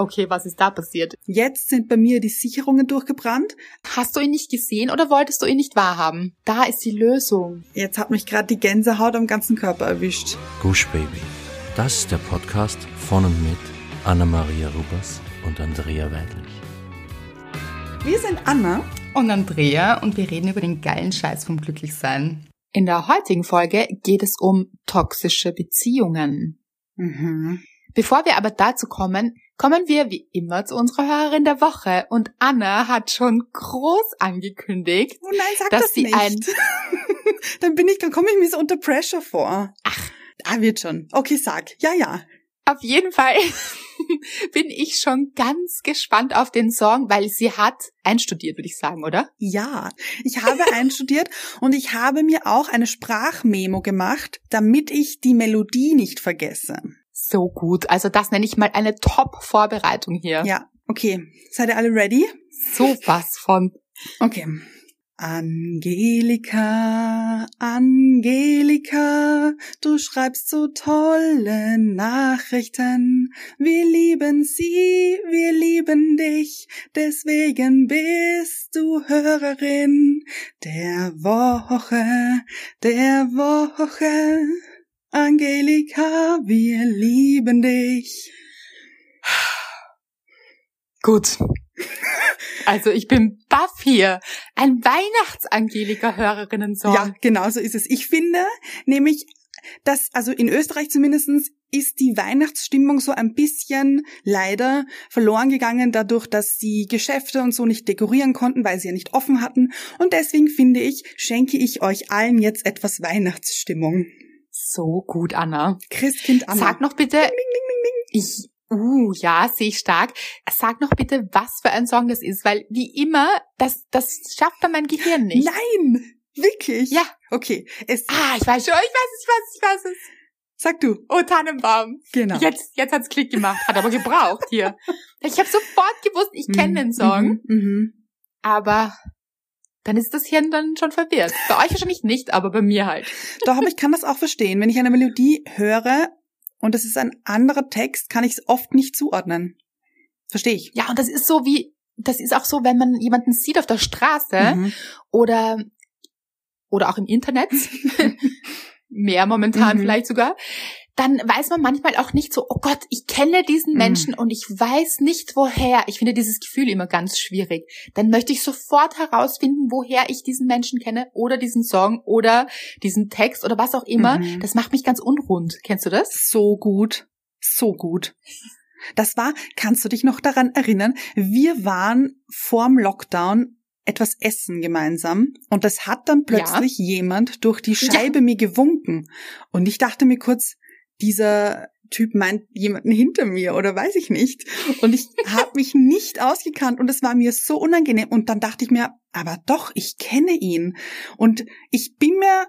Okay, was ist da passiert? Jetzt sind bei mir die Sicherungen durchgebrannt. Hast du ihn nicht gesehen oder wolltest du ihn nicht wahrhaben? Da ist die Lösung. Jetzt hat mich gerade die Gänsehaut am ganzen Körper erwischt. Gush Baby. Das ist der Podcast von und mit Anna-Maria Rubers und Andrea Weidlich. Wir sind Anna und Andrea und wir reden über den geilen Scheiß vom Glücklichsein. In der heutigen Folge geht es um toxische Beziehungen. Mhm. Bevor wir aber dazu kommen, kommen wir wie immer zu unserer Hörerin der Woche und Anna hat schon groß angekündigt, oh nein, sag dass das sie nicht. ein dann bin ich, dann komme ich mir so unter Pressure vor. Ach. Ah, wird schon. Okay, sag. Ja, ja. Auf jeden Fall bin ich schon ganz gespannt auf den Song, weil sie hat einstudiert, würde ich sagen, oder? Ja, ich habe einstudiert und ich habe mir auch eine Sprachmemo gemacht, damit ich die Melodie nicht vergesse. So gut. Also das nenne ich mal eine Top-Vorbereitung hier. Ja, okay. Seid ihr alle ready? So was von. Okay. Angelika, Angelika, du schreibst so tolle Nachrichten. Wir lieben sie, wir lieben dich, deswegen bist du Hörerin der Woche, der Woche. Angelika, wir lieben dich. Gut. Also ich bin baff hier. Ein Weihnachts-Angelika-Hörerinnen-Song. Ja, genau so ist es. Ich finde nämlich, dass, also in Österreich zumindestens ist die Weihnachtsstimmung so ein bisschen leider verloren gegangen, dadurch, dass sie Geschäfte und so nicht dekorieren konnten, weil sie ja nicht offen hatten. Und deswegen finde ich, schenke ich euch allen jetzt etwas Weihnachtsstimmung. So gut, Anna. Christkind Anna. Sag noch bitte. Ding, ding, ding. Ich, uh, ja, sehe ich stark. Sag noch bitte, was für ein Song das ist, weil wie immer, das, das schafft dann mein Gehirn nicht. Nein! Wirklich? Ja. Okay. Es, Ah, ich weiß schon, ich weiß es, ich weiß es, ich weiß es. sag du. Oh, Tannenbaum. Genau. Jetzt, jetzt hat's Klick gemacht, hat aber gebraucht hier. Ich habe sofort gewusst, ich kenne den Song, Mhm, mhm. aber dann ist das Hirn dann schon verwirrt. Bei euch wahrscheinlich nicht, aber bei mir halt. Doch, aber ich kann das auch verstehen. Wenn ich eine Melodie höre und es ist ein anderer Text, kann ich es oft nicht zuordnen. Verstehe ich. Ja, und das ist so wie, das ist auch so, wenn man jemanden sieht auf der Straße Mhm. oder, oder auch im Internet, mehr momentan Mhm. vielleicht sogar, dann weiß man manchmal auch nicht so, oh Gott, ich kenne diesen Mhm. Menschen und ich weiß nicht woher. Ich finde dieses Gefühl immer ganz schwierig. Dann möchte ich sofort herausfinden, woher ich diesen Menschen kenne oder diesen Song oder diesen Text oder was auch immer. Mhm. Das macht mich ganz unrund. Kennst du das? So gut. So gut. Das war, kannst du dich noch daran erinnern? Wir waren vorm Lockdown etwas essen gemeinsam und das hat dann plötzlich jemand durch die Scheibe mir gewunken und ich dachte mir kurz, dieser Typ meint jemanden hinter mir oder weiß ich nicht und ich habe mich nicht ausgekannt und es war mir so unangenehm und dann dachte ich mir, aber doch, ich kenne ihn und ich bin mir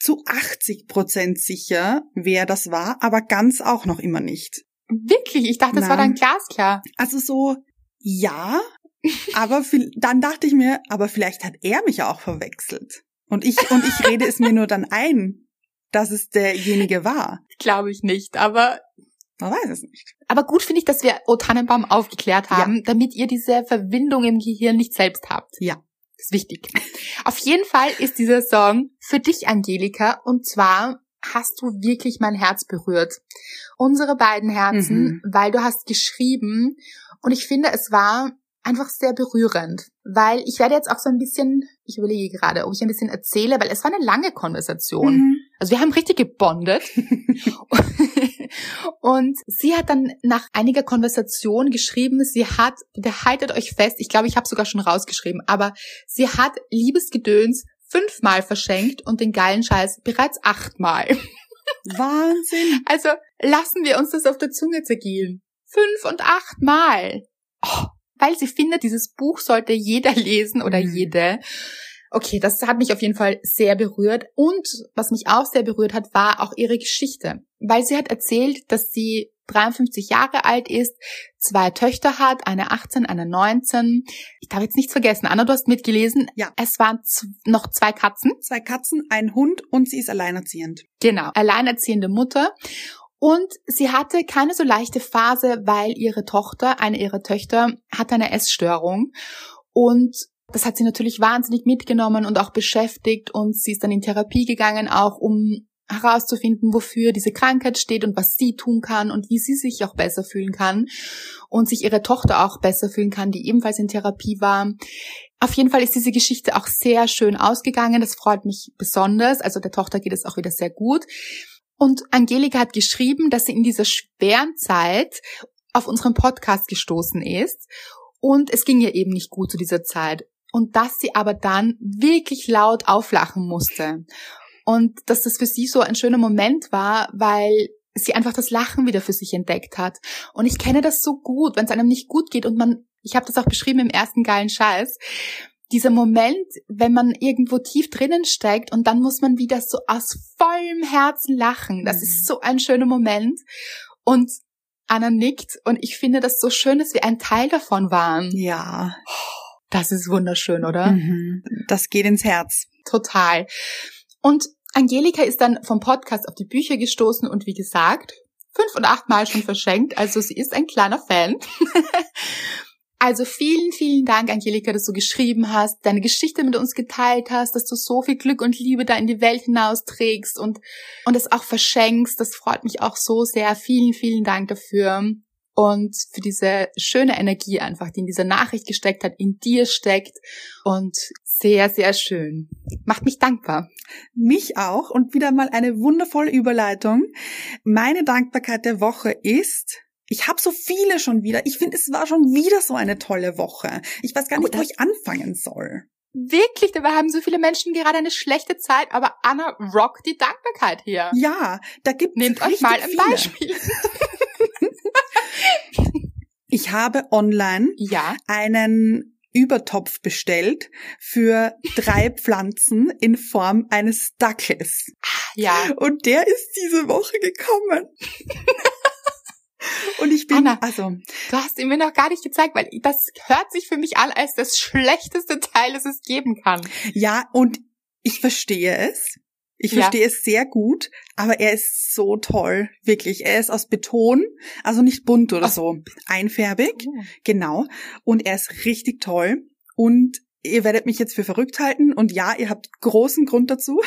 zu 80 Prozent sicher, wer das war, aber ganz auch noch immer nicht. Wirklich? Ich dachte, das war Nein. dann glasklar. Also so, ja, aber viel- dann dachte ich mir, aber vielleicht hat er mich auch verwechselt. Und ich, und ich rede es mir nur dann ein, dass es derjenige war. Glaube ich nicht, aber Man weiß es nicht. Aber gut finde ich, dass wir O Tannenbaum aufgeklärt haben, damit ihr diese Verbindung im Gehirn nicht selbst habt. Ja. Das ist wichtig. Auf jeden Fall ist dieser Song für dich, Angelika, und zwar hast du wirklich mein Herz berührt. Unsere beiden Herzen, weil du hast geschrieben und ich finde, es war einfach sehr berührend, weil ich werde jetzt auch so ein bisschen, ich überlege gerade, ob ich ein bisschen erzähle, weil es war eine lange Konversation. Mhm. Also wir haben richtig gebondet. Und sie hat dann nach einiger Konversation geschrieben, sie hat, bitte haltet euch fest, ich glaube, ich habe sogar schon rausgeschrieben, aber sie hat Liebesgedöns fünfmal verschenkt und den geilen Scheiß bereits achtmal. Wahnsinn. Also lassen wir uns das auf der Zunge zergehen. Fünf und achtmal. Oh, weil sie findet, dieses Buch sollte jeder lesen oder Mhm. jede. Okay, das hat mich auf jeden Fall sehr berührt. Und was mich auch sehr berührt hat, war auch ihre Geschichte. Weil sie hat erzählt, dass sie 53 Jahre alt ist, zwei Töchter hat, eine 18, eine 19. Ich darf jetzt nichts vergessen. Anna, du hast mitgelesen. Ja. Es waren noch zwei Katzen. Zwei Katzen, ein Hund und sie ist alleinerziehend. Genau. Alleinerziehende Mutter. Und sie hatte keine so leichte Phase, weil ihre Tochter, eine ihrer Töchter, hatte eine Essstörung. Und das hat sie natürlich wahnsinnig mitgenommen und auch beschäftigt. Und sie ist dann in Therapie gegangen, auch um herauszufinden, wofür diese Krankheit steht und was sie tun kann und wie sie sich auch besser fühlen kann und sich ihre Tochter auch besser fühlen kann, die ebenfalls in Therapie war. Auf jeden Fall ist diese Geschichte auch sehr schön ausgegangen. Das freut mich besonders. Also der Tochter geht es auch wieder sehr gut. Und Angelika hat geschrieben, dass sie in dieser schweren Zeit auf unseren Podcast gestoßen ist. Und es ging ihr eben nicht gut zu dieser Zeit. Und dass sie aber dann wirklich laut auflachen musste. Und dass das für sie so ein schöner Moment war, weil sie einfach das Lachen wieder für sich entdeckt hat. Und ich kenne das so gut, wenn es einem nicht gut geht und man, ich habe das auch beschrieben im ersten geilen Scheiß, dieser Moment, wenn man irgendwo tief drinnen steckt und dann muss man wieder so aus vollem Herzen lachen. Das mhm. ist so ein schöner Moment. Und Anna nickt und ich finde das so schön, dass wir ein Teil davon waren. Ja. Das ist wunderschön, oder? Mhm. Das geht ins Herz. Total. Und Angelika ist dann vom Podcast auf die Bücher gestoßen und wie gesagt, fünf und acht Mal schon verschenkt. Also sie ist ein kleiner Fan. also vielen, vielen Dank, Angelika, dass du geschrieben hast, deine Geschichte mit uns geteilt hast, dass du so viel Glück und Liebe da in die Welt hinausträgst und, und es auch verschenkst. Das freut mich auch so sehr. Vielen, vielen Dank dafür und für diese schöne Energie einfach, die in dieser Nachricht gesteckt hat, in dir steckt und sehr, sehr schön. Macht mich dankbar. Mich auch und wieder mal eine wundervolle Überleitung. Meine Dankbarkeit der Woche ist, ich habe so viele schon wieder. Ich finde, es war schon wieder so eine tolle Woche. Ich weiß gar nicht, oh, wo ich anfangen soll. Wirklich, dabei haben so viele Menschen gerade eine schlechte Zeit, aber Anna rockt die Dankbarkeit hier. Ja, da gibt es Nehmt euch mal ein viele. Beispiel. ich habe online ja. einen Übertopf bestellt für drei Pflanzen in Form eines Dackes. Ja. Und der ist diese Woche gekommen. Und ich bin, Anna, also. Du hast ihn mir noch gar nicht gezeigt, weil das hört sich für mich an als das schlechteste Teil, das es geben kann. Ja, und ich verstehe es. Ich ja. verstehe es sehr gut, aber er ist so toll, wirklich. Er ist aus Beton, also nicht bunt oder Ach. so, einfärbig, oh. genau. Und er ist richtig toll. Und ihr werdet mich jetzt für verrückt halten. Und ja, ihr habt großen Grund dazu,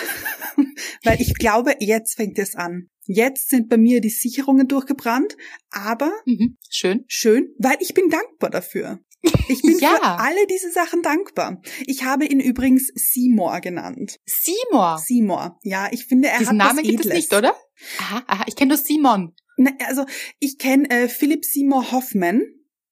weil ich glaube, jetzt fängt es an. Jetzt sind bei mir die Sicherungen durchgebrannt, aber mhm. schön, schön, weil ich bin dankbar dafür. Ich bin ja. für alle diese Sachen dankbar. Ich habe ihn übrigens Seymour genannt. Seymour? Seymour. Ja, ich finde, er Diesen hat Namen was gibt es nicht, oder? Aha, aha. Ich kenne nur Simon. Na, also ich kenne äh, Philip Seymour Hoffman.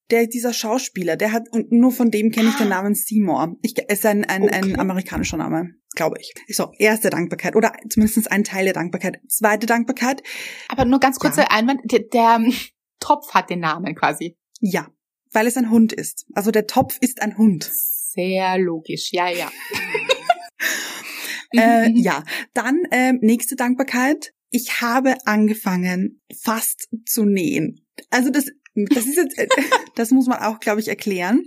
Der dieser Schauspieler, der hat und nur von dem kenne ich den ah. Namen Seymour. Ich ist ein ein, okay. ein amerikanischer Name, glaube ich. So erste Dankbarkeit oder zumindest ein Teil der Dankbarkeit. Zweite Dankbarkeit. Aber nur ganz kurzer ja. Einwand: der, der Topf hat den Namen quasi. Ja, weil es ein Hund ist. Also der Topf ist ein Hund. Sehr logisch, ja, ja. äh, ja, dann äh, nächste Dankbarkeit. Ich habe angefangen, fast zu nähen. Also das, das ist jetzt, äh, das muss man auch, glaube ich, erklären.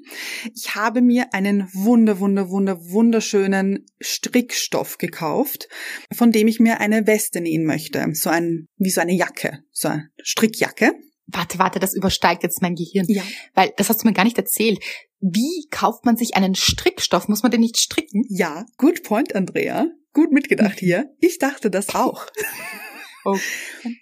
Ich habe mir einen wunder, wunder, wunder, wunderschönen Strickstoff gekauft, von dem ich mir eine Weste nähen möchte. So ein, wie so eine Jacke, so eine Strickjacke warte, warte, das übersteigt jetzt mein Gehirn. Ja. Weil das hast du mir gar nicht erzählt. Wie kauft man sich einen Strickstoff? Muss man den nicht stricken? Ja, good point, Andrea. Gut mitgedacht hier. Ich dachte das auch. Oh.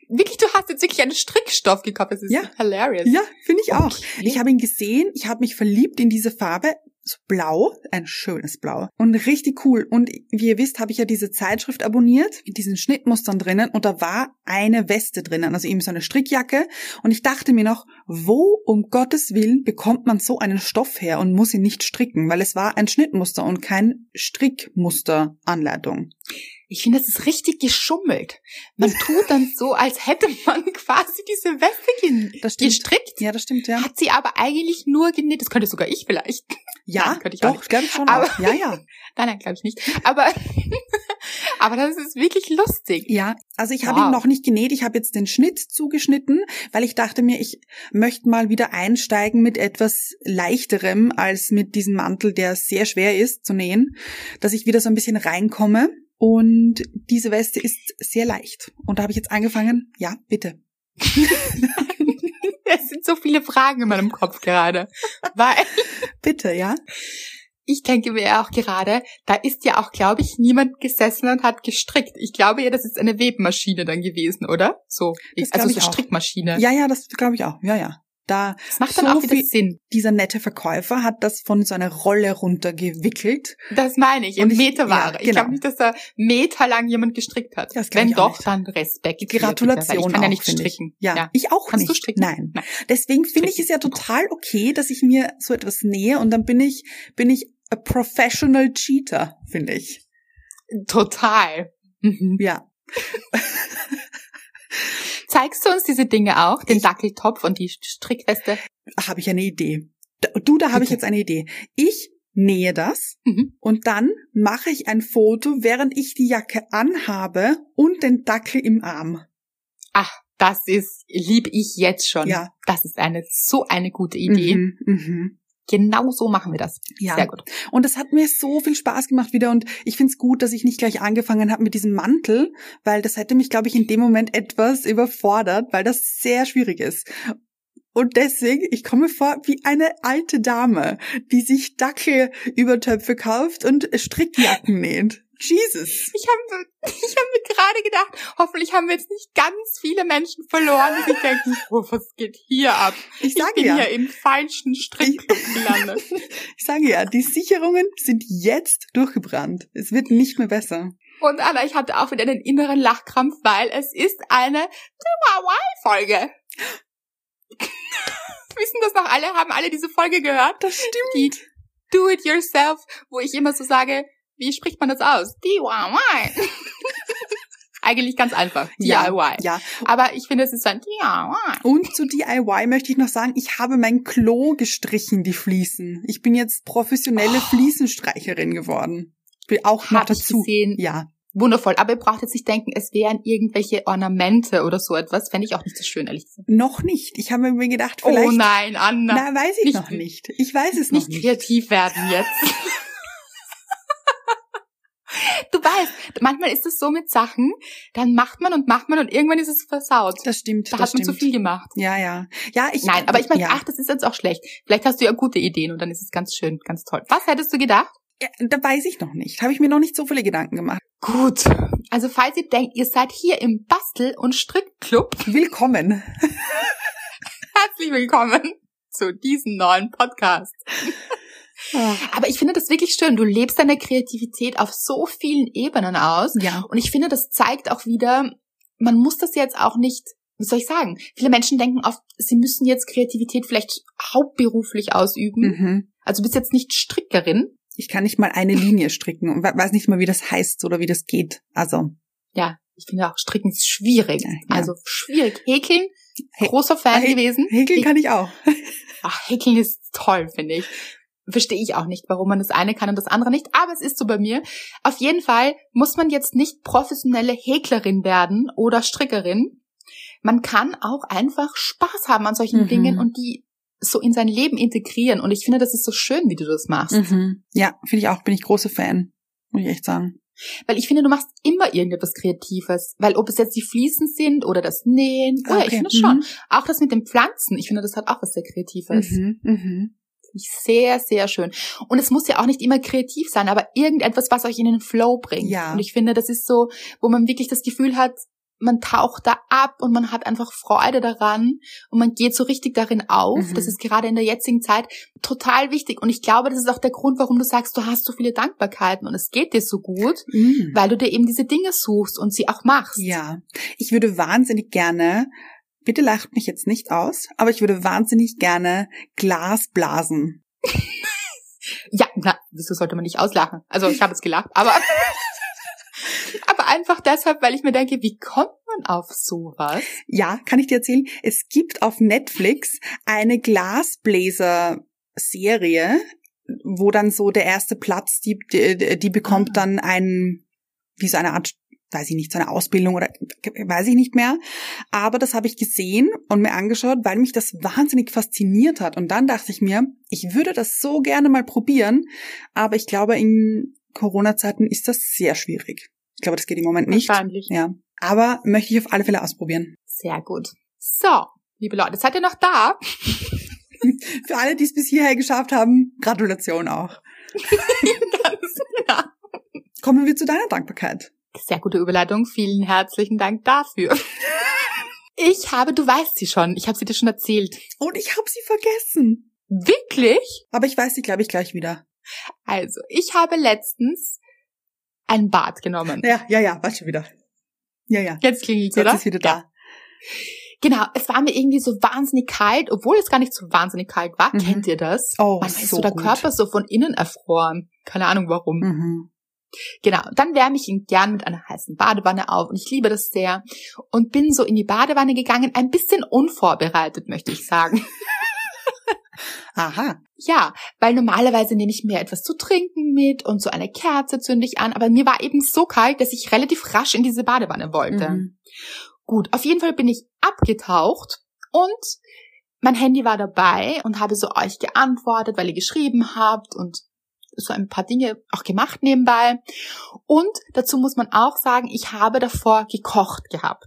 Wirklich, du hast jetzt wirklich einen Strickstoff gekauft. Das ist ja. hilarious. Ja, finde ich auch. Ich habe ihn gesehen, ich habe mich verliebt in diese Farbe so blau, ein schönes Blau und richtig cool. Und wie ihr wisst, habe ich ja diese Zeitschrift abonniert mit diesen Schnittmustern drinnen und da war eine Weste drinnen, also eben so eine Strickjacke. Und ich dachte mir noch, wo um Gottes Willen bekommt man so einen Stoff her und muss ihn nicht stricken, weil es war ein Schnittmuster und kein Strickmusteranleitung. Ich finde, das ist richtig geschummelt. Man tut dann so, als hätte man quasi diese Weste gestrickt. Ja, das stimmt, ja. Hat sie aber eigentlich nur genäht. Das könnte sogar ich vielleicht. Ja, nein, könnte ich doch, glaube ich schon. Aber, auch. Ja, ja. nein, nein, glaube ich nicht. Aber, aber das ist wirklich lustig. Ja, also ich habe wow. ihn noch nicht genäht. Ich habe jetzt den Schnitt zugeschnitten, weil ich dachte mir, ich möchte mal wieder einsteigen mit etwas leichterem als mit diesem Mantel, der sehr schwer ist zu nähen, dass ich wieder so ein bisschen reinkomme. Und diese Weste ist sehr leicht. Und da habe ich jetzt angefangen, ja, bitte. es sind so viele Fragen in meinem Kopf gerade. Weil. Bitte, ja? Ich denke mir auch gerade, da ist ja auch, glaube ich, niemand gesessen und hat gestrickt. Ich glaube ja, das ist eine Webmaschine dann gewesen, oder? So, Das also so auch. Strickmaschine. Ja, ja, das glaube ich auch. Ja, ja. Da Das macht dann so auch wieder viel- Sinn. dieser nette Verkäufer hat das von so einer Rolle runtergewickelt. Das meine ich, in ich- Meterware. ja, Ich genau. glaube nicht, dass da meterlang jemand gestrickt hat. Ja, Wenn ich doch, nicht. dann Respekt. Gratulation Ich kann ja auch, nicht finde ich. stricken. Ja, ich auch Kannst nicht. du stricken? Nein. Nein. Deswegen finde ich es ja total okay, dass ich mir so etwas nähe und dann bin ich, bin ich a professional cheater, finde ich. Total. Mhm. Ja. Zeigst du uns diese Dinge auch? Den Ich- Dackeltopf und die Strickweste? Habe ich eine Idee. Du, da habe ich jetzt eine Idee. Ich nähe das Mhm. und dann mache ich ein Foto, während ich die Jacke anhabe und den Dackel im Arm. Ach, das ist, lieb ich jetzt schon. Ja. Das ist eine, so eine gute Idee. Mhm, mhm. Genau so machen wir das. Ja. Sehr gut. Und es hat mir so viel Spaß gemacht wieder und ich find's gut, dass ich nicht gleich angefangen habe mit diesem Mantel, weil das hätte mich, glaube ich, in dem Moment etwas überfordert, weil das sehr schwierig ist. Und deswegen, ich komme vor wie eine alte Dame, die sich Dackelübertöpfe kauft und Strickjacken näht. Jesus. Ich habe ich hab mir gerade gedacht, hoffentlich haben wir jetzt nicht ganz viele Menschen verloren, die sich denken, oh, was geht hier ab? Ich Ich sage bin ja, hier im falschen Strickclub gelandet. ich sage ja, die Sicherungen sind jetzt durchgebrannt. Es wird nicht mehr besser. Und Anna, ich hatte auch wieder einen inneren Lachkrampf, weil es ist eine DIY-Folge. Wissen das noch alle? Haben alle diese Folge gehört? Das stimmt. Die Do-it-yourself, wo ich immer so sage, wie spricht man das aus? DIY. Eigentlich ganz einfach. Ja, DIY. Ja, Aber ich finde, es ist ein DIY. Und zu DIY möchte ich noch sagen, ich habe mein Klo gestrichen, die Fliesen. Ich bin jetzt professionelle Oh. Fliesenstreicherin geworden. Bin auch noch Hab ich dazu. gesehen. Ja. Wundervoll. Aber ihr braucht jetzt nicht denken, es wären irgendwelche Ornamente oder so etwas. Fände ich auch nicht so schön, ehrlich gesagt. Noch nicht. Ich habe mir gedacht, vielleicht. Oh nein, Anna. Na, weiß ich Nicht- noch nicht. Ich weiß es noch nicht nicht. kreativ werden jetzt. Du weißt, manchmal ist es so mit Sachen, dann macht man und macht man und irgendwann ist es versaut. Das stimmt. da das hat man stimmt. zu viel gemacht. Ja, ja. Ja, ich. Nein, aber ich meine, ja. ach, das ist jetzt auch schlecht. Vielleicht hast du ja gute Ideen und dann ist es ganz schön, ganz toll. Was hättest du gedacht? Ja, da weiß ich noch nicht. Habe ich mir noch nicht so viele Gedanken gemacht. Gut. Also falls ihr denkt, ihr seid hier im Bastel- und Strickclub, Willkommen. herzlich willkommen zu diesem neuen Podcast. Aber ich finde das wirklich schön. Du lebst deine Kreativität auf so vielen Ebenen aus. Ja. Und ich finde, das zeigt auch wieder, man muss das jetzt auch nicht, wie soll ich sagen? Viele Menschen denken oft, sie müssen jetzt Kreativität vielleicht hauptberuflich ausüben. Mhm. Also du bist jetzt nicht Strickerin. Ich kann nicht mal eine Linie stricken und we- weiß nicht mal, wie das heißt oder wie das geht. Also. Ja, ich finde auch Stricken ist schwierig. Ja, ja. Also schwierig. Häkeln, Hä- großer Fan Hä- gewesen. Häkeln kann ich auch. Ach, Häkeln ist toll, finde ich. Verstehe ich auch nicht, warum man das eine kann und das andere nicht, aber es ist so bei mir. Auf jeden Fall muss man jetzt nicht professionelle Häklerin werden oder Strickerin. Man kann auch einfach Spaß haben an solchen Mhm. Dingen und die so in sein Leben integrieren. Und ich finde, das ist so schön, wie du das machst. Mhm. Ja, finde ich auch. Bin ich große Fan. Muss ich echt sagen. Weil ich finde, du machst immer irgendetwas Kreatives. Weil ob es jetzt die Fliesen sind oder das Nähen, oder ich okay. finde schon. Auch das mit den Pflanzen, ich finde, das hat auch was sehr Kreatives. Mhm. Mhm. Ich sehr, sehr schön. Und es muss ja auch nicht immer kreativ sein, aber irgendetwas, was euch in den Flow bringt. Ja. Und ich finde, das ist so, wo man wirklich das Gefühl hat, man taucht da ab und man hat einfach Freude daran und man geht so richtig darin auf. Mhm. Das ist gerade in der jetzigen Zeit total wichtig. Und ich glaube, das ist auch der Grund, warum du sagst, du hast so viele Dankbarkeiten und es geht dir so gut, Mhm. weil du dir eben diese Dinge suchst und sie auch machst. Ja, ich würde wahnsinnig gerne, bitte lacht mich jetzt nicht aus, aber ich würde wahnsinnig gerne Glas blasen. Ja, na, wieso sollte man nicht auslachen? Also ich habe es gelacht, aber aber einfach deshalb, weil ich mir denke, wie kommt man auf sowas? Ja, kann ich dir erzählen? Es gibt auf Netflix eine Glasbläser-Serie, wo dann so der erste Platz, die, die, die bekommt Ah. dann ein, wie so eine Art, weiß ich nicht, so eine Ausbildung oder weiß ich nicht mehr. Aber das habe ich gesehen und mir angeschaut, weil mich das wahnsinnig fasziniert hat. Und dann dachte ich mir, ich würde das so gerne mal probieren, aber ich glaube, in Corona-Zeiten ist das sehr schwierig. Ich glaube, das geht im Moment nicht. Wahrscheinlich. Ja. Aber möchte ich auf alle Fälle ausprobieren. Sehr gut. So, liebe Leute, seid ihr noch da? Für alle, die es bis hierher geschafft haben, Gratulation auch. Ganz, ja. Kommen wir zu deiner Dankbarkeit. Sehr gute Überleitung. Vielen herzlichen Dank dafür. Ich habe, du weißt sie schon. Ich habe sie dir schon erzählt. Und ich habe sie vergessen. Wirklich? Aber ich weiß sie, glaube ich, gleich wieder. Also, ich habe letztens ein Bad genommen. Ja, ja, ja, weiß schon wieder. Ja, ja. Jetzt klingelt's, Jetzt oder? ist wieder da. Genau, es war mir irgendwie so wahnsinnig kalt, obwohl es gar nicht so wahnsinnig kalt war. Mhm. Kennt ihr das? Oh, Manchmal ist so so der gut. Körper so von innen erfroren. Keine Ahnung warum. Mhm. Genau, dann wärme ich ihn gern mit einer heißen Badewanne auf und ich liebe das sehr und bin so in die Badewanne gegangen, ein bisschen unvorbereitet, möchte ich sagen. Aha. Ja, weil normalerweise nehme ich mir etwas zu trinken mit und so eine Kerze zünde ich an, aber mir war eben so kalt, dass ich relativ rasch in diese Badewanne wollte. Mhm. Gut, auf jeden Fall bin ich abgetaucht und mein Handy war dabei und habe so euch geantwortet, weil ihr geschrieben habt und so ein paar Dinge auch gemacht nebenbei. Und dazu muss man auch sagen, ich habe davor gekocht gehabt.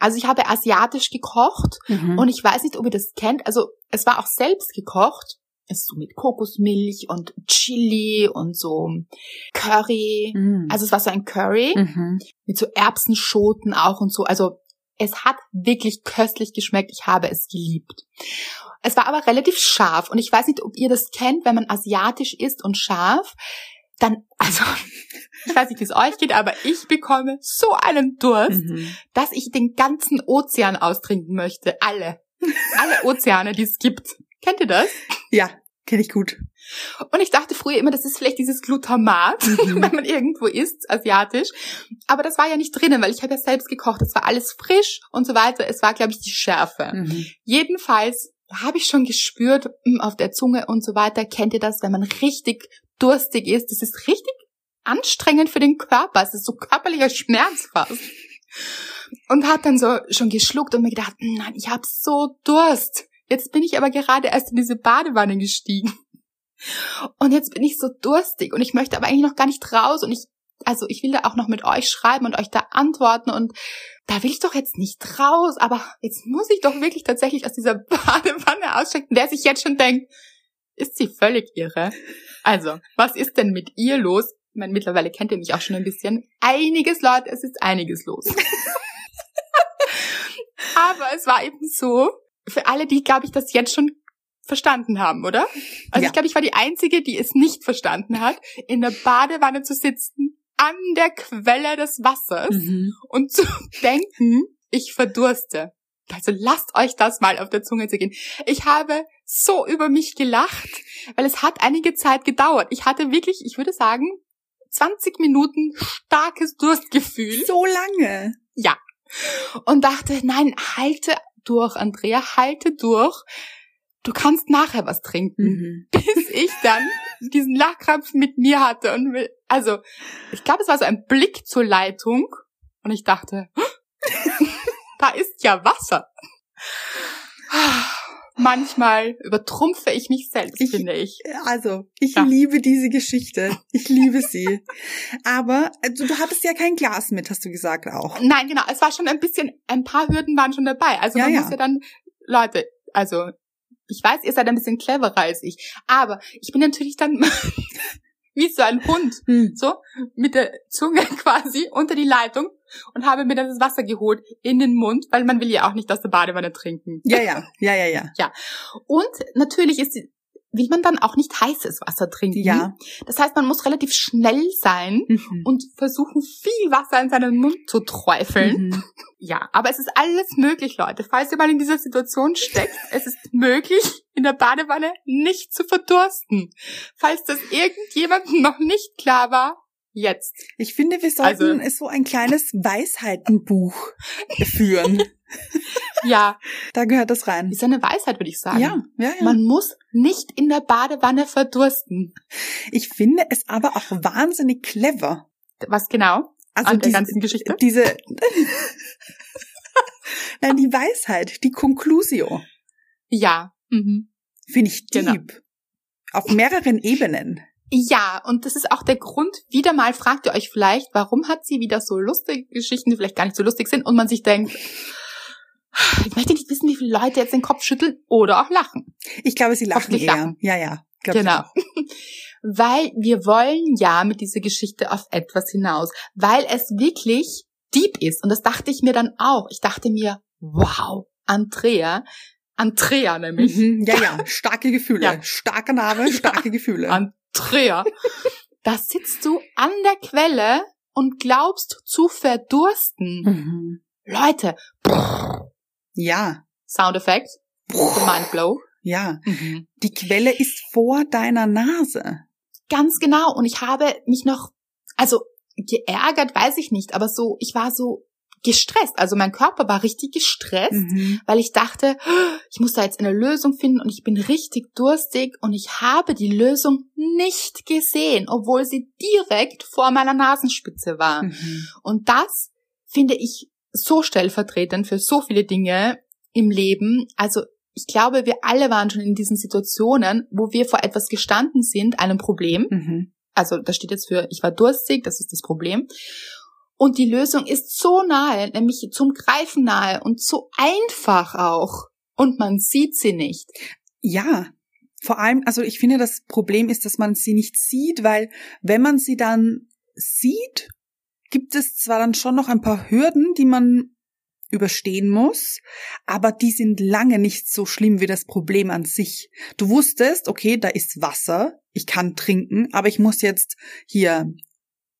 Also ich habe asiatisch gekocht Mhm. und ich weiß nicht, ob ihr das kennt. Also es war auch selbst gekocht. Es ist so mit Kokosmilch und Chili und so Curry. Mhm. Also es war so ein Curry mhm. mit so Erbsenschoten auch und so. Also es hat wirklich köstlich geschmeckt. Ich habe es geliebt. Es war aber relativ scharf und ich weiß nicht, ob ihr das kennt, wenn man asiatisch isst und scharf, dann, also, ich weiß nicht, wie es euch geht, aber ich bekomme so einen Durst, Mhm. dass ich den ganzen Ozean austrinken möchte. Alle. Alle Ozeane, die es gibt. Kennt ihr das? Ja, kenne ich gut. Und ich dachte früher immer, das ist vielleicht dieses Glutamat, Mhm. wenn man irgendwo isst, asiatisch. Aber das war ja nicht drinnen, weil ich habe ja selbst gekocht. Es war alles frisch und so weiter. Es war, glaube ich, die Schärfe. Mhm. Jedenfalls habe ich schon gespürt mm, auf der Zunge und so weiter. Kennt ihr das, wenn man richtig durstig ist? Das ist richtig anstrengend für den Körper. Es ist so körperlicher Schmerz fast. Und hat dann so schon geschluckt und mir gedacht, "Mm, nein, ich habe so Durst. Jetzt bin ich aber gerade erst in diese Badewanne gestiegen. Und jetzt bin ich so durstig und ich möchte aber eigentlich noch gar nicht raus und ich, also ich will da auch noch mit euch schreiben und euch da antworten und da will ich doch jetzt nicht raus, aber jetzt muss ich doch wirklich tatsächlich aus dieser Badewanne aussteigen, der sich jetzt schon denkt, ist sie völlig irre? Also, was ist denn mit ihr los? Ich meine, mittlerweile kennt ihr mich auch schon ein bisschen. Einiges, Leute, es ist einiges los. aber es war eben so, für alle, die, glaube ich, das jetzt schon verstanden haben, oder? Also Ja. ich glaube, ich war die Einzige, die es nicht verstanden hat, in der Badewanne zu sitzen, an der Quelle des Wassers Mhm. und zu denken, ich verdurste. Also lasst euch das mal auf der Zunge zu gehen. Ich habe so über mich gelacht, weil es hat einige Zeit gedauert. Ich hatte wirklich, ich würde sagen, 20 Minuten starkes Durstgefühl So lange. und dachte, nein, halte durch, Andrea, halte durch. Du kannst nachher was trinken Mhm. bis ich dann diesen Lachkrampf mit mir hatte und will, also ich glaube, es war so ein Blick zur Leitung und ich dachte, da ist ja Wasser. Manchmal übertrumpfe ich mich selbst, Ich- finde ich. Also, ich Ja. liebe diese Geschichte. Ich liebe sie. Aber also, du hattest ja kein Glas mit, hast du gesagt auch. Nein, genau, es war schon ein bisschen, ein paar Hürden waren schon dabei. Also Ja, man ja. muss ja dann, Leute, also ich weiß, ihr seid ein bisschen cleverer als ich, aber ich bin natürlich dann wie so ein Hund, Hm. so mit der Zunge quasi unter die Leitung und habe mir dann das Wasser geholt in den Mund, weil man will ja auch nicht aus der Badewanne trinken. Ja, ja, ja, ja, ja. Und natürlich ist die- will man dann auch nicht heißes Wasser trinken. Ja. Das heißt, man muss relativ schnell sein Mhm. und versuchen, viel Wasser in seinen Mund zu träufeln. Mhm. Ja, aber es ist alles möglich, Leute. Falls ihr mal in dieser Situation steckt, es ist möglich, in der Badewanne nicht zu verdursten. Falls das irgendjemandem noch nicht klar war, jetzt. Ich finde, wir sollten Also- so ein kleines Weisheitenbuch führen. Ja, Da gehört das rein. ist eine Weisheit, würde ich sagen. Ja, ja, ja. Man muss nicht in der Badewanne verdursten. Ich finde es aber auch wahnsinnig clever. Was genau? Also An der diese, ganzen Geschichte? diese, nein, die Weisheit, die Conclusio, Ja. Mhm. finde ich Genau. deep. Auf mehreren Ebenen. Ja, und das ist auch der Grund, wieder mal fragt ihr euch vielleicht, warum hat sie wieder so lustige Geschichten, die vielleicht gar nicht so lustig sind und man sich denkt, Ich möchte nicht wissen, wie viele Leute jetzt den Kopf schütteln oder auch lachen. Ich glaube, sie lachen eher. Lachen. Ja, ja. Genau. Weil wir wollen ja mit dieser Geschichte auf etwas hinaus, weil es wirklich deep ist. Und das dachte ich mir dann auch. Ich dachte mir, wow, Andrea, Andrea nämlich. Mhm, ja, ja, starke Gefühle. Ja. Starker Name, starke Gefühle. Andrea. da sitzt du an der Quelle und glaubst zu verdursten. Mhm. Leute. Ja. Soundeffekt. Mindblow. Ja. Mhm. Die Quelle ist vor deiner Nase. Ganz genau. Und ich habe mich noch, also geärgert, weiß ich nicht, aber so, ich war so gestresst. Also mein Körper war richtig gestresst, mhm. weil ich dachte, ich muss da jetzt eine Lösung finden und ich bin richtig durstig und ich habe die Lösung nicht gesehen, obwohl sie direkt vor meiner Nasenspitze war. Mhm. Und das finde ich so stellvertretend für so viele Dinge im Leben. Also ich glaube, wir alle waren schon in diesen Situationen, wo wir vor etwas gestanden sind, einem Problem. Mhm. Also das steht jetzt für, ich war durstig, das ist das Problem. Und die Lösung ist so nahe, nämlich zum Greifen nahe und so einfach auch. Und man sieht sie nicht. Ja, vor allem, also ich finde, das Problem ist, dass man sie nicht sieht, weil wenn man sie dann sieht, gibt es zwar dann schon noch ein paar Hürden, die man überstehen muss, aber die sind lange nicht so schlimm wie das Problem an sich. Du wusstest, okay, da ist Wasser, ich kann trinken, aber ich muss jetzt hier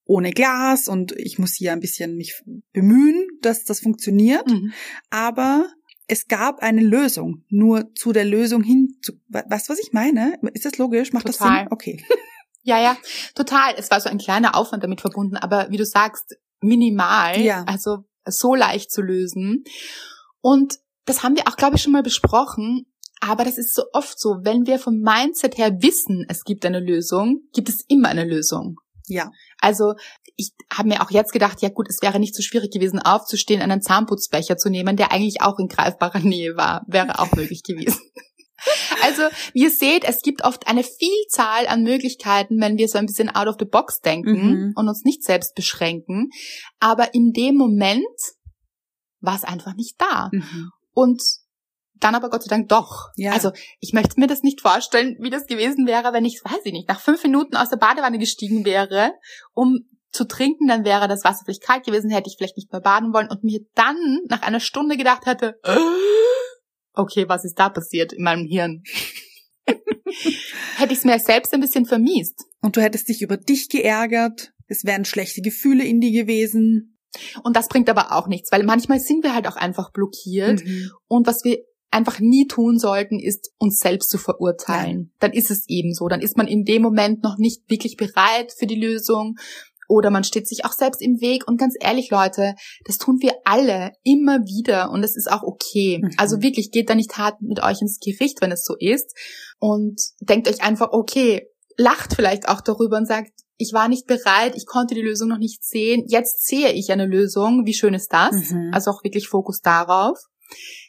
ohne Glas und ich muss hier ein bisschen mich bemühen, dass das funktioniert. Mhm. Aber es gab eine Lösung. Nur zu der Lösung hin zu, was, was ich meine? Ist das logisch? Macht Total. das Sinn? Okay. Ja, ja, total. Es war so ein kleiner Aufwand damit verbunden, aber wie du sagst, minimal. Ja. Also so leicht zu lösen. Und das haben wir auch, glaube ich, schon mal besprochen. Aber das ist so oft so, wenn wir vom Mindset her wissen, es gibt eine Lösung, gibt es immer eine Lösung. Ja. Also ich habe mir auch jetzt gedacht, ja gut, es wäre nicht so schwierig gewesen, aufzustehen, einen Zahnputzbecher zu nehmen, der eigentlich auch in greifbarer Nähe war. Wäre auch möglich gewesen. Also, wie ihr seht, es gibt oft eine Vielzahl an Möglichkeiten, wenn wir so ein bisschen out of the box denken mhm. und uns nicht selbst beschränken. Aber in dem Moment war es einfach nicht da. Mhm. Und dann aber Gott sei Dank doch. Ja. Also ich möchte mir das nicht vorstellen, wie das gewesen wäre, wenn ich, weiß ich nicht, nach fünf Minuten aus der Badewanne gestiegen wäre, um zu trinken, dann wäre das Wasser vielleicht kalt gewesen, hätte ich vielleicht nicht mehr baden wollen und mir dann nach einer Stunde gedacht hätte, okay, was ist da passiert in meinem Hirn? hätte ich es mir selbst ein bisschen vermiest. Und du hättest dich über dich geärgert, es wären schlechte Gefühle in dir gewesen. Und das bringt aber auch nichts, weil manchmal sind wir halt auch einfach blockiert. Mhm. Und was wir einfach nie tun sollten, ist uns selbst zu verurteilen. Ja. Dann ist es eben so. Dann ist man in dem Moment noch nicht wirklich bereit für die Lösung oder man steht sich auch selbst im Weg. Und ganz ehrlich, Leute, das tun wir alle immer wieder und es ist auch okay. Mhm. Also wirklich, geht da nicht hart mit euch ins Gericht, wenn es so ist. Und denkt euch einfach, okay, lacht vielleicht auch darüber und sagt, ich war nicht bereit, ich konnte die Lösung noch nicht sehen. Jetzt sehe ich eine Lösung. Wie schön ist das? Mhm. Also auch wirklich Fokus darauf.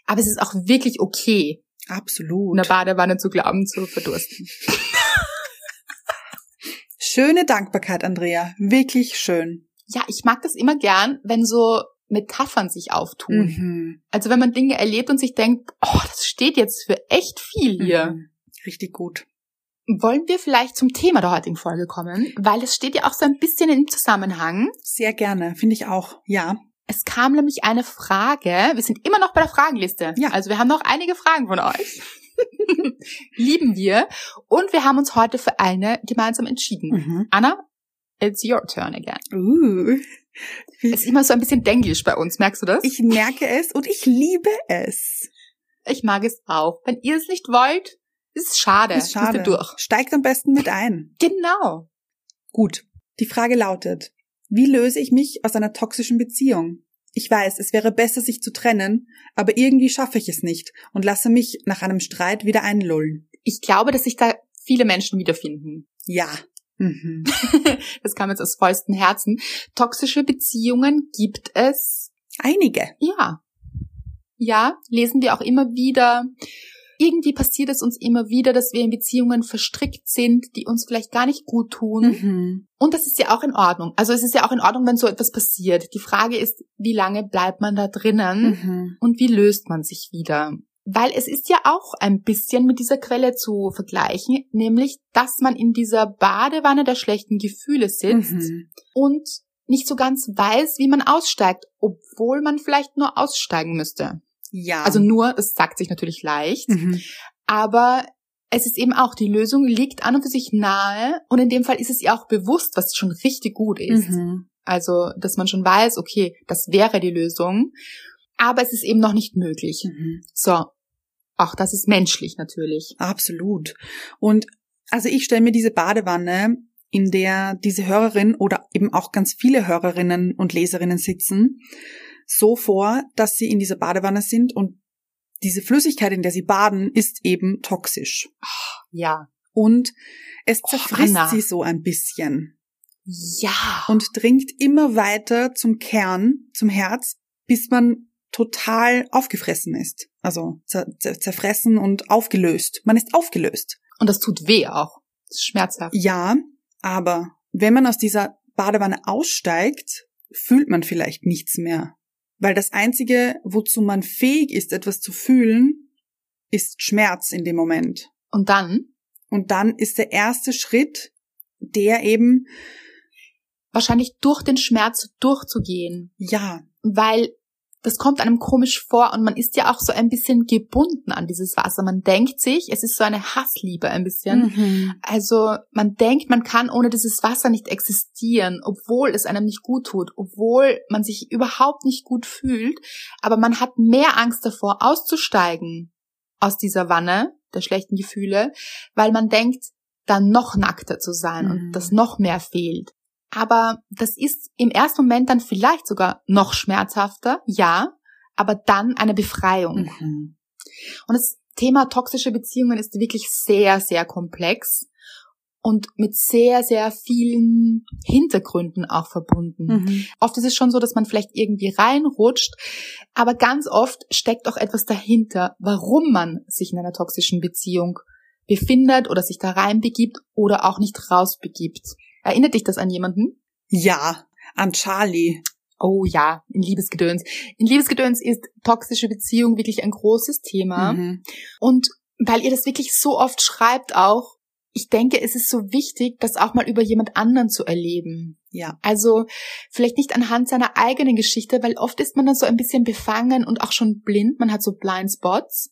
Aber es ist auch wirklich okay. Absolut. In der Badewanne zu glauben, zu verdursten. Schöne Dankbarkeit, Andrea. Wirklich schön. Ja, ich mag das immer gern, wenn so Metaphern sich auftun. Mhm. Also wenn man Dinge erlebt und sich denkt, oh, das steht jetzt für echt viel hier. Mhm. Richtig gut. Wollen wir vielleicht zum Thema der heutigen Folge kommen? Weil es steht ja auch so ein bisschen im Zusammenhang. Sehr gerne, finde ich auch, ja. Es kam nämlich eine Frage. Wir sind immer noch bei der Fragenliste. Ja. Also wir haben noch einige Fragen von euch. Lieben wir. Und wir haben uns heute für eine gemeinsam entschieden. Mhm. Anna, it's your turn again. Uh. Es ist immer so ein bisschen denglisch bei uns, merkst du das? Ich merke es und ich liebe es. Ich mag es auch. Wenn ihr es nicht wollt, ist es schade. Ist schade. Durch. Steigt am besten mit ein. Genau. Gut. Die Frage lautet, wie löse ich mich aus einer toxischen Beziehung? Ich weiß, es wäre besser, sich zu trennen, aber irgendwie schaffe ich es nicht und lasse mich nach einem Streit wieder einlullen. Ich glaube, dass sich da viele Menschen wiederfinden. Ja. Mhm. das kam jetzt aus vollstem Herzen. Toxische Beziehungen gibt es. Einige. Ja. Ja, lesen wir auch immer wieder irgendwie passiert es uns immer wieder, dass wir in Beziehungen verstrickt sind, die uns vielleicht gar nicht gut tun. Mhm. Und das ist ja auch in Ordnung. Also es ist ja auch in Ordnung, wenn so etwas passiert. Die Frage ist, wie lange bleibt man da drinnen mhm. und wie löst man sich wieder? Weil es ist ja auch ein bisschen mit dieser Quelle zu vergleichen, nämlich, dass man in dieser Badewanne der schlechten Gefühle sitzt mhm. und nicht so ganz weiß, wie man aussteigt, obwohl man vielleicht nur aussteigen müsste. Ja. Also nur, es sagt sich natürlich leicht, mhm. aber es ist eben auch, die Lösung liegt an und für sich nahe und in dem Fall ist es ihr auch bewusst, was schon richtig gut ist. Mhm. Also, dass man schon weiß, okay, das wäre die Lösung, aber es ist eben noch nicht möglich. Mhm. So. Auch das ist menschlich natürlich. Absolut. Und also ich stelle mir diese Badewanne, in der diese Hörerin oder eben auch ganz viele Hörerinnen und Leserinnen sitzen, so vor, dass sie in dieser Badewanne sind und diese Flüssigkeit, in der sie baden, ist eben toxisch. Ja. Und es zerfrisst oh, sie so ein bisschen. Ja. Und dringt immer weiter zum Kern, zum Herz, bis man total aufgefressen ist. Also zerfressen und aufgelöst. Man ist aufgelöst. Und das tut weh auch. Schmerzhaft. Ja, aber wenn man aus dieser Badewanne aussteigt, fühlt man vielleicht nichts mehr. Weil das Einzige, wozu man fähig ist, etwas zu fühlen, ist Schmerz in dem Moment. Und dann? Und dann ist der erste Schritt, der eben wahrscheinlich durch den Schmerz durchzugehen. Ja. Weil das kommt einem komisch vor und man ist ja auch so ein bisschen gebunden an dieses Wasser. Man denkt sich, es ist so eine Hassliebe ein bisschen. Mhm. Also man denkt, man kann ohne dieses Wasser nicht existieren, obwohl es einem nicht gut tut, obwohl man sich überhaupt nicht gut fühlt. Aber man hat mehr Angst davor, auszusteigen aus dieser Wanne der schlechten Gefühle, weil man denkt, dann noch nackter zu sein mhm. und dass noch mehr fehlt. Aber das ist im ersten Moment dann vielleicht sogar noch schmerzhafter, ja, aber dann eine Befreiung. Mhm. Und das Thema toxische Beziehungen ist wirklich sehr, sehr komplex und mit sehr, sehr vielen Hintergründen auch verbunden. Mhm. Oft ist es schon so, dass man vielleicht irgendwie reinrutscht, aber ganz oft steckt auch etwas dahinter, warum man sich in einer toxischen Beziehung befindet oder sich da reinbegibt oder auch nicht rausbegibt. Erinnert dich das an jemanden? Ja, an Charlie. Oh ja, in Liebesgedöns. In Liebesgedöns ist toxische Beziehung wirklich ein großes Thema. Mhm. Und weil ihr das wirklich so oft schreibt auch, ich denke, es ist so wichtig, das auch mal über jemand anderen zu erleben. Ja. Also vielleicht nicht anhand seiner eigenen Geschichte, weil oft ist man dann so ein bisschen befangen und auch schon blind. Man hat so Blind Spots.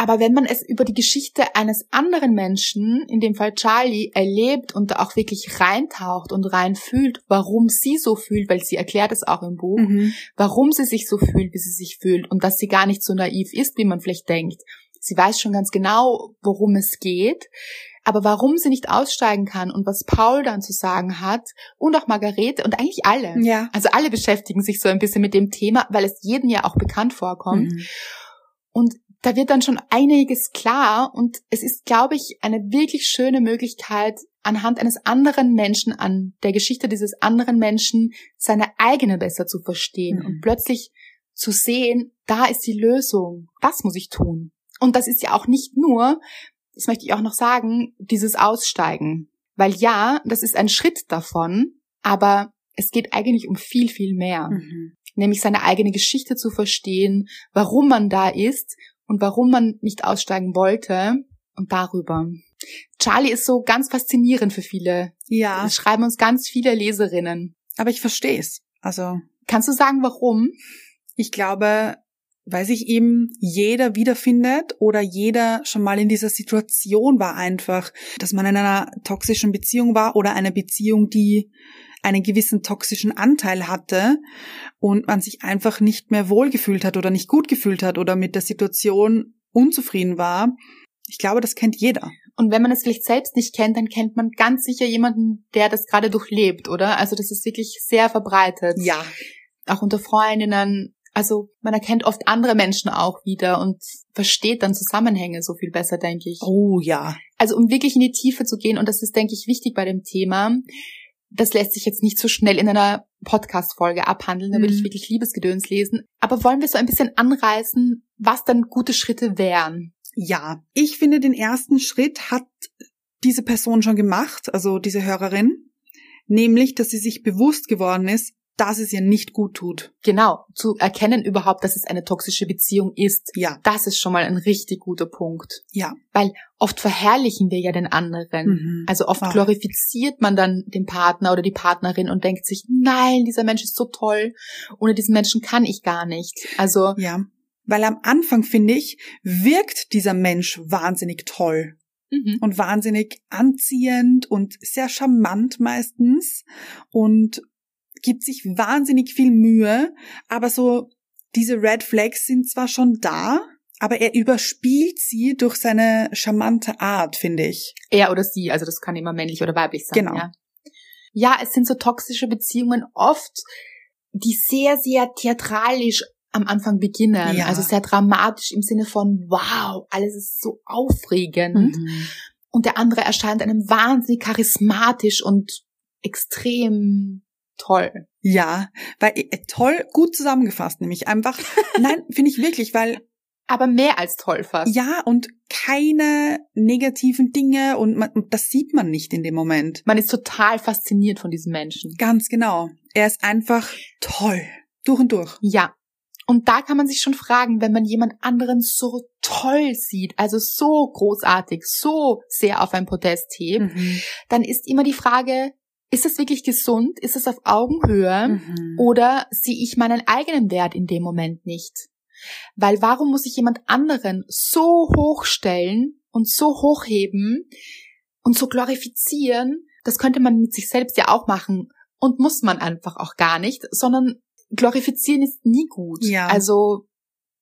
Aber wenn man es über die Geschichte eines anderen Menschen, in dem Fall Charlie, erlebt und da auch wirklich reintaucht und reinfühlt, warum sie so fühlt, weil sie erklärt es auch im Buch, mhm. warum sie sich so fühlt, wie sie sich fühlt und dass sie gar nicht so naiv ist, wie man vielleicht denkt. Sie weiß schon ganz genau, worum es geht, aber warum sie nicht aussteigen kann und was Paul dann zu sagen hat und auch Margarete und eigentlich alle. Ja. Also alle beschäftigen sich so ein bisschen mit dem Thema, weil es jedem ja auch bekannt vorkommt. Mhm. Und da wird dann schon einiges klar und es ist, glaube ich, eine wirklich schöne Möglichkeit, anhand eines anderen Menschen, an der Geschichte dieses anderen Menschen, seine eigene besser zu verstehen mhm. und plötzlich zu sehen, da ist die Lösung. Das muss ich tun. Und das ist ja auch nicht nur, das möchte ich auch noch sagen, dieses Aussteigen. Weil ja, das ist ein Schritt davon, aber es geht eigentlich um viel, viel mehr. Mhm. Nämlich seine eigene Geschichte zu verstehen, warum man da ist und warum man nicht aussteigen wollte und darüber. Charlie ist so ganz faszinierend für viele. Ja. Es schreiben uns ganz viele Leserinnen. Aber ich verstehe es. Also. Kannst du sagen, warum? Ich glaube, weil sich eben jeder wiederfindet oder jeder schon mal in dieser Situation war einfach, dass man in einer toxischen Beziehung war oder eine Beziehung, die einen gewissen toxischen Anteil hatte und man sich einfach nicht mehr wohlgefühlt hat oder nicht gut gefühlt hat oder mit der Situation unzufrieden war. Ich glaube, das kennt jeder. Und wenn man es vielleicht selbst nicht kennt, dann kennt man ganz sicher jemanden, der das gerade durchlebt, oder? Also das ist wirklich sehr verbreitet. Ja. Auch unter Freundinnen. Also man erkennt oft andere Menschen auch wieder und versteht dann Zusammenhänge so viel besser, denke ich. Oh ja. Also um wirklich in die Tiefe zu gehen, und das ist, denke ich, wichtig bei dem Thema, das lässt sich jetzt nicht so schnell in einer Podcast-Folge abhandeln, da würde ich mhm. wirklich Liebesgedöns lesen. Aber wollen wir so ein bisschen anreißen, was dann gute Schritte wären? Ja, ich finde, den ersten Schritt hat diese Person schon gemacht, also diese Hörerin, nämlich, dass sie sich bewusst geworden ist, dass es ihr nicht gut tut. Genau, zu erkennen überhaupt, dass es eine toxische Beziehung ist. Ja. Das ist schon mal ein richtig guter Punkt. Ja. Weil oft verherrlichen wir ja den anderen. Mhm. Also oft Ah. glorifiziert man dann den Partner oder die Partnerin und denkt sich, nein, dieser Mensch ist so toll. Ohne diesen Menschen kann ich gar nicht. Also, Ja. Weil am Anfang, finde ich, wirkt dieser Mensch wahnsinnig toll mhm. und wahnsinnig anziehend und sehr charmant meistens und gibt sich wahnsinnig viel Mühe, aber so diese Red Flags sind zwar schon da, aber er überspielt sie durch seine charmante Art, finde ich. er oder sie, also das kann immer männlich oder weiblich sein. Genau. Ja. ja, es sind so toxische Beziehungen oft, die sehr, sehr theatralisch am Anfang beginnen. Ja. Also sehr dramatisch im Sinne von, wow, alles ist so aufregend. Mhm. Und der andere erscheint einem wahnsinnig charismatisch und extrem toll. Ja, weil äh, toll, gut zusammengefasst, nämlich einfach. Nein, finde ich wirklich, weil Aber mehr als toll fast. ja und keine negativen Dinge und, man, und das sieht man nicht in dem Moment. Man ist total fasziniert von diesem Menschen. Ganz genau. Er ist einfach toll. Durch und durch. Ja. Und da kann man sich schon fragen, wenn man jemand anderen so toll sieht, also so großartig, so sehr auf ein Podest hebt, Mhm. dann ist immer die Frage, ist es wirklich gesund? Ist es auf Augenhöhe? Mhm. Oder sehe ich meinen eigenen Wert in dem Moment nicht? Weil warum muss ich jemand anderen so hochstellen und so hochheben und so glorifizieren? Das könnte man mit sich selbst ja auch machen und muss man einfach auch gar nicht, sondern glorifizieren ist nie gut. Ja. Also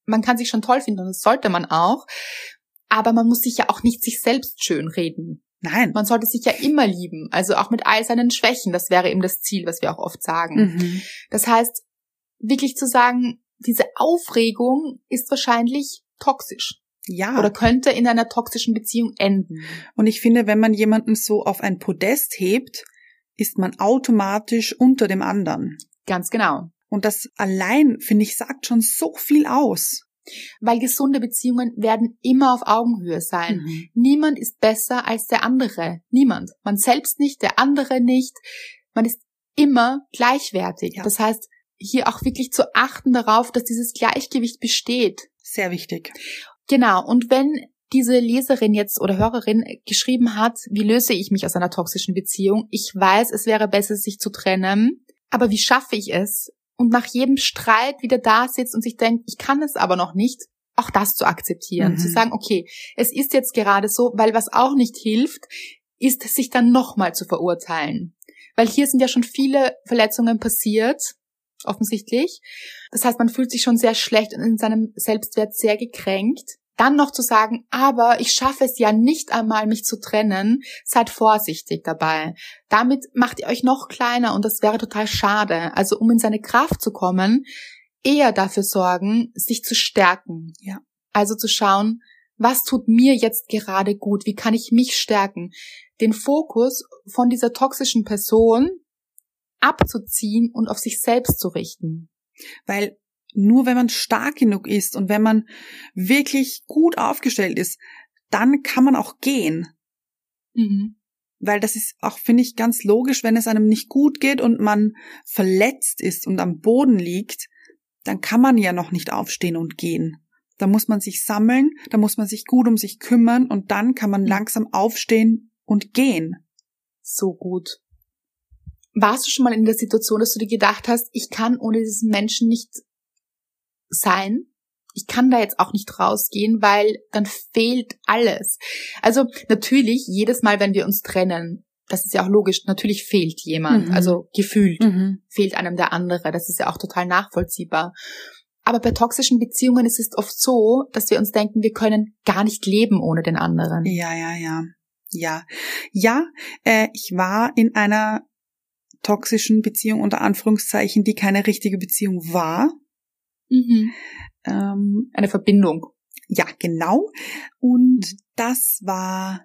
man kann sich schon toll finden und das sollte man auch, aber man muss sich ja auch nicht sich selbst schön reden. Nein. Man sollte sich ja immer lieben, also auch mit all seinen Schwächen. Das wäre eben das Ziel, was wir auch oft sagen. Mhm. Das heißt, wirklich zu sagen, diese Aufregung ist wahrscheinlich toxisch Ja. oder könnte in einer toxischen Beziehung enden. und ich finde, wenn man jemanden so auf ein Podest hebt, ist man automatisch unter dem anderen. Ganz genau. Und das allein, finde ich, sagt schon so viel aus. Weil gesunde Beziehungen werden immer auf Augenhöhe sein. Mhm. Niemand ist besser als der andere. Niemand. Man selbst nicht, der andere nicht. Man ist immer gleichwertig. Ja. Das heißt, hier auch wirklich zu achten darauf, dass dieses Gleichgewicht besteht. Sehr wichtig. Genau. Und wenn diese Leserin jetzt oder Hörerin geschrieben hat, wie löse ich mich aus einer toxischen Beziehung? Ich weiß, es wäre besser, sich zu trennen. Aber wie schaffe ich es? Und nach jedem Streit wieder da sitzt und sich denkt, ich kann es aber noch nicht, auch das zu akzeptieren. Mhm. Zu sagen, okay, es ist jetzt gerade so, weil was auch nicht hilft, ist, sich dann nochmal zu verurteilen. Weil hier sind ja schon viele Verletzungen passiert, offensichtlich. Das heißt, man fühlt sich schon sehr schlecht und in seinem Selbstwert sehr gekränkt. Dann noch zu sagen, aber ich schaffe es ja nicht einmal, mich zu trennen, seid vorsichtig dabei. Damit macht ihr euch noch kleiner und das wäre total schade. Also um in seine Kraft zu kommen, eher dafür sorgen, sich zu stärken. Ja. Also zu schauen, was tut mir jetzt gerade gut? Wie kann ich mich stärken? Den Fokus von dieser toxischen Person abzuziehen und auf sich selbst zu richten. Weil nur wenn man stark genug ist und wenn man wirklich gut aufgestellt ist, dann kann man auch gehen. Mhm. Weil das ist auch, finde ich, ganz logisch, wenn es einem nicht gut geht und man verletzt ist und am Boden liegt, dann kann man ja noch nicht aufstehen und gehen. Da muss man sich sammeln, da muss man sich gut um sich kümmern und dann kann man langsam aufstehen und gehen. So gut. Warst du schon mal in der Situation, dass du dir gedacht hast, ich kann ohne diesen Menschen nicht sein? Ich kann da jetzt auch nicht rausgehen, weil dann fehlt alles. Also natürlich, jedes Mal, wenn wir uns trennen, das ist ja auch logisch, natürlich fehlt jemand, Mhm. also gefühlt Mhm. fehlt einem der andere. Das ist ja auch total nachvollziehbar. Aber bei toxischen Beziehungen ist es oft so, dass wir uns denken, wir können gar nicht leben ohne den anderen. Ja, ja, ja. Ja. Ja, äh, ich war in einer toxischen Beziehung unter Anführungszeichen, die keine richtige Beziehung war. Mhm. Ähm, Eine Verbindung. ja, genau. Und das war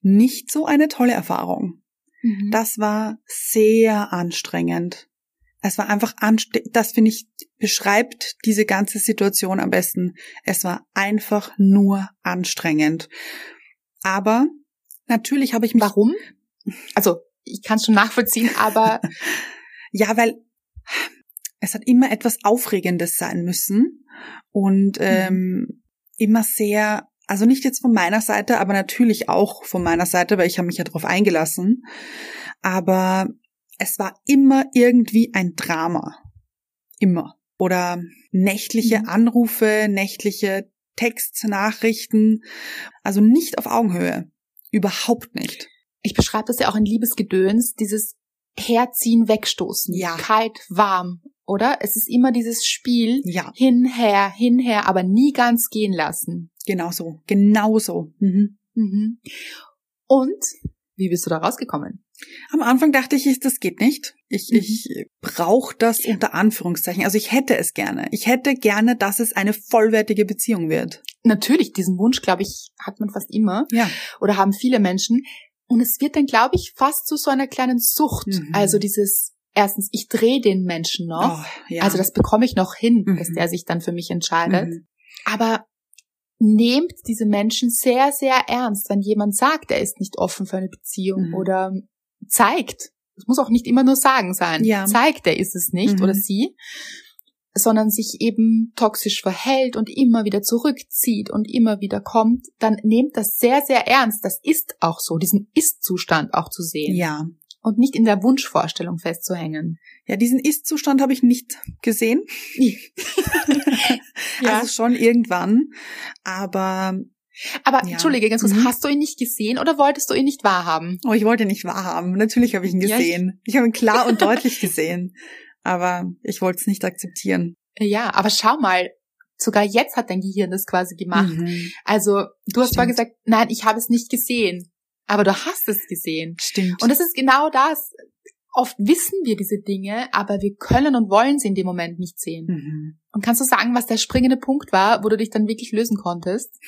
nicht so eine tolle Erfahrung. Mhm. Das war sehr anstrengend. Es war einfach anstrengend. Das finde ich beschreibt diese ganze Situation am besten. Es war einfach nur anstrengend. Aber natürlich habe ich mich. Warum? Also ich kann es schon nachvollziehen, aber ja, weil es hat immer etwas Aufregendes sein müssen und mhm. ähm, immer sehr, also nicht jetzt von meiner Seite, aber natürlich auch von meiner Seite, weil ich habe mich ja darauf eingelassen. Aber es war immer irgendwie ein Drama. Immer. Oder nächtliche mhm. Anrufe, nächtliche Textnachrichten. Also nicht auf Augenhöhe. Überhaupt nicht. Ich beschreibe das ja auch in Liebesgedöns, dieses Herziehen, Wegstoßen. Ja. Kalt, warm, oder? Es ist immer dieses Spiel. Ja. Hinher, hinher, aber nie ganz gehen lassen. Genau so. Genau so. Mhm. Mhm. Und wie bist du da rausgekommen? Am Anfang dachte ich, das geht nicht. Ich, mhm. ich brauche das unter Anführungszeichen. Also ich hätte es gerne. Ich hätte gerne, dass es eine vollwertige Beziehung wird. Natürlich, diesen Wunsch, glaube ich, hat man fast immer. Ja. Oder haben viele Menschen. Und es wird dann, glaube ich, fast zu so einer kleinen Sucht. Mhm. Also dieses, erstens, ich drehe den Menschen noch. Oh, ja. Also das bekomme ich noch hin, mhm. dass der sich dann für mich entscheidet. Mhm. Aber nehmt diese Menschen sehr, sehr ernst, wenn jemand sagt, er ist nicht offen für eine Beziehung mhm. oder zeigt, es muss auch nicht immer nur sagen sein, ja. zeigt, er ist es nicht oder mhm. sie, sondern sich eben toxisch verhält und immer wieder zurückzieht und immer wieder kommt, dann nehmt das sehr, sehr ernst. Das ist auch so, diesen Ist-Zustand auch zu sehen. Ja. Und nicht in der Wunschvorstellung festzuhängen. Ja, diesen Ist-Zustand habe ich nicht gesehen. ja. Also schon irgendwann. Aber aber ja. entschuldige, ganz kurz, mhm. hast du ihn nicht gesehen oder wolltest du ihn nicht wahrhaben? Oh, ich wollte ihn nicht wahrhaben. Natürlich habe ich ihn gesehen. Ja, ich, ich habe ihn klar und deutlich gesehen aber ich wollte es nicht akzeptieren. Ja, aber schau mal, sogar jetzt hat dein Gehirn das quasi gemacht. Mhm. Also du hast Stimmt. zwar gesagt, nein, ich habe es nicht gesehen, aber du hast es gesehen. Stimmt. Und das ist genau das. Oft wissen wir diese Dinge, aber wir können und wollen sie in dem Moment nicht sehen. Mhm. Und kannst du sagen, was der springende Punkt war, wo du dich dann wirklich lösen konntest?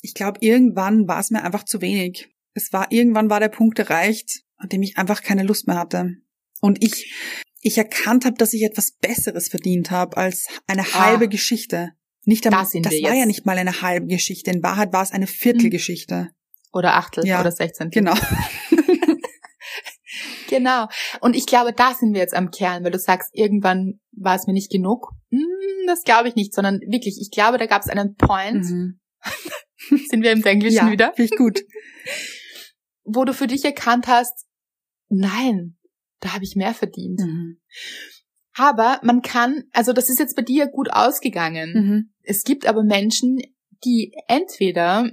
Ich glaube, irgendwann war es mir einfach zu wenig. Es war irgendwann war der Punkt erreicht, an dem ich einfach keine Lust mehr hatte. Und ich ich erkannt habe, dass ich etwas Besseres verdient habe als eine ah, halbe Geschichte. Nicht einmal, das, das war jetzt. ja nicht mal eine halbe Geschichte. In Wahrheit war es eine Viertelgeschichte. Oder Achtel ja, oder Sechzehntel. Genau. genau. Und ich glaube, da sind wir jetzt am Kern, weil du sagst, irgendwann war es mir nicht genug. Hm, das glaube ich nicht, sondern wirklich, ich glaube, da gab es einen Point. Mhm. sind wir im Englischen ja, wieder? Finde ich gut. Wo du für dich erkannt hast, nein, da habe ich mehr verdient. Mhm. Aber man kann, also das ist jetzt bei dir gut ausgegangen. Mhm. Es gibt aber Menschen, die entweder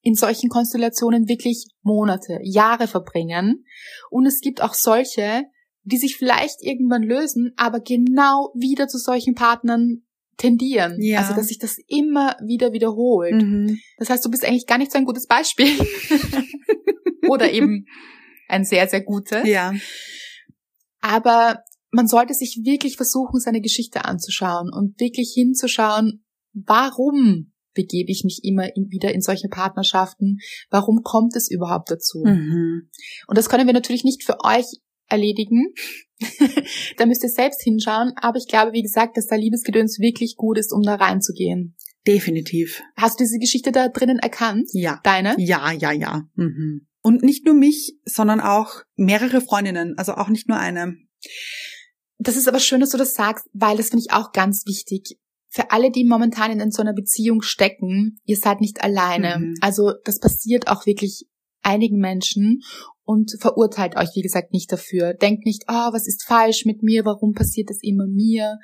in solchen Konstellationen wirklich Monate, Jahre verbringen. Und es gibt auch solche, die sich vielleicht irgendwann lösen, aber genau wieder zu solchen Partnern tendieren. Ja. Also dass sich das immer wieder wiederholt. Mhm. Das heißt, du bist eigentlich gar nicht so ein gutes Beispiel. Oder eben ein sehr, sehr gutes. Ja. Aber man sollte sich wirklich versuchen, seine Geschichte anzuschauen und wirklich hinzuschauen, warum begebe ich mich immer wieder in solche Partnerschaften? Warum kommt es überhaupt dazu? Mhm. Und das können wir natürlich nicht für euch erledigen. da müsst ihr selbst hinschauen. Aber ich glaube, wie gesagt, dass da Liebesgedöns wirklich gut ist, um da reinzugehen. Definitiv. Hast du diese Geschichte da drinnen erkannt? Ja. Deine? Ja, ja, ja. Mhm. Und nicht nur mich, sondern auch mehrere Freundinnen, also auch nicht nur eine. Das ist aber schön, dass du das sagst, weil das finde ich auch ganz wichtig. Für alle, die momentan in so einer Beziehung stecken, ihr seid nicht alleine. Mhm. Also das passiert auch wirklich einigen Menschen und verurteilt euch, wie gesagt, nicht dafür. Denkt nicht, oh, was ist falsch mit mir, warum passiert das immer mir,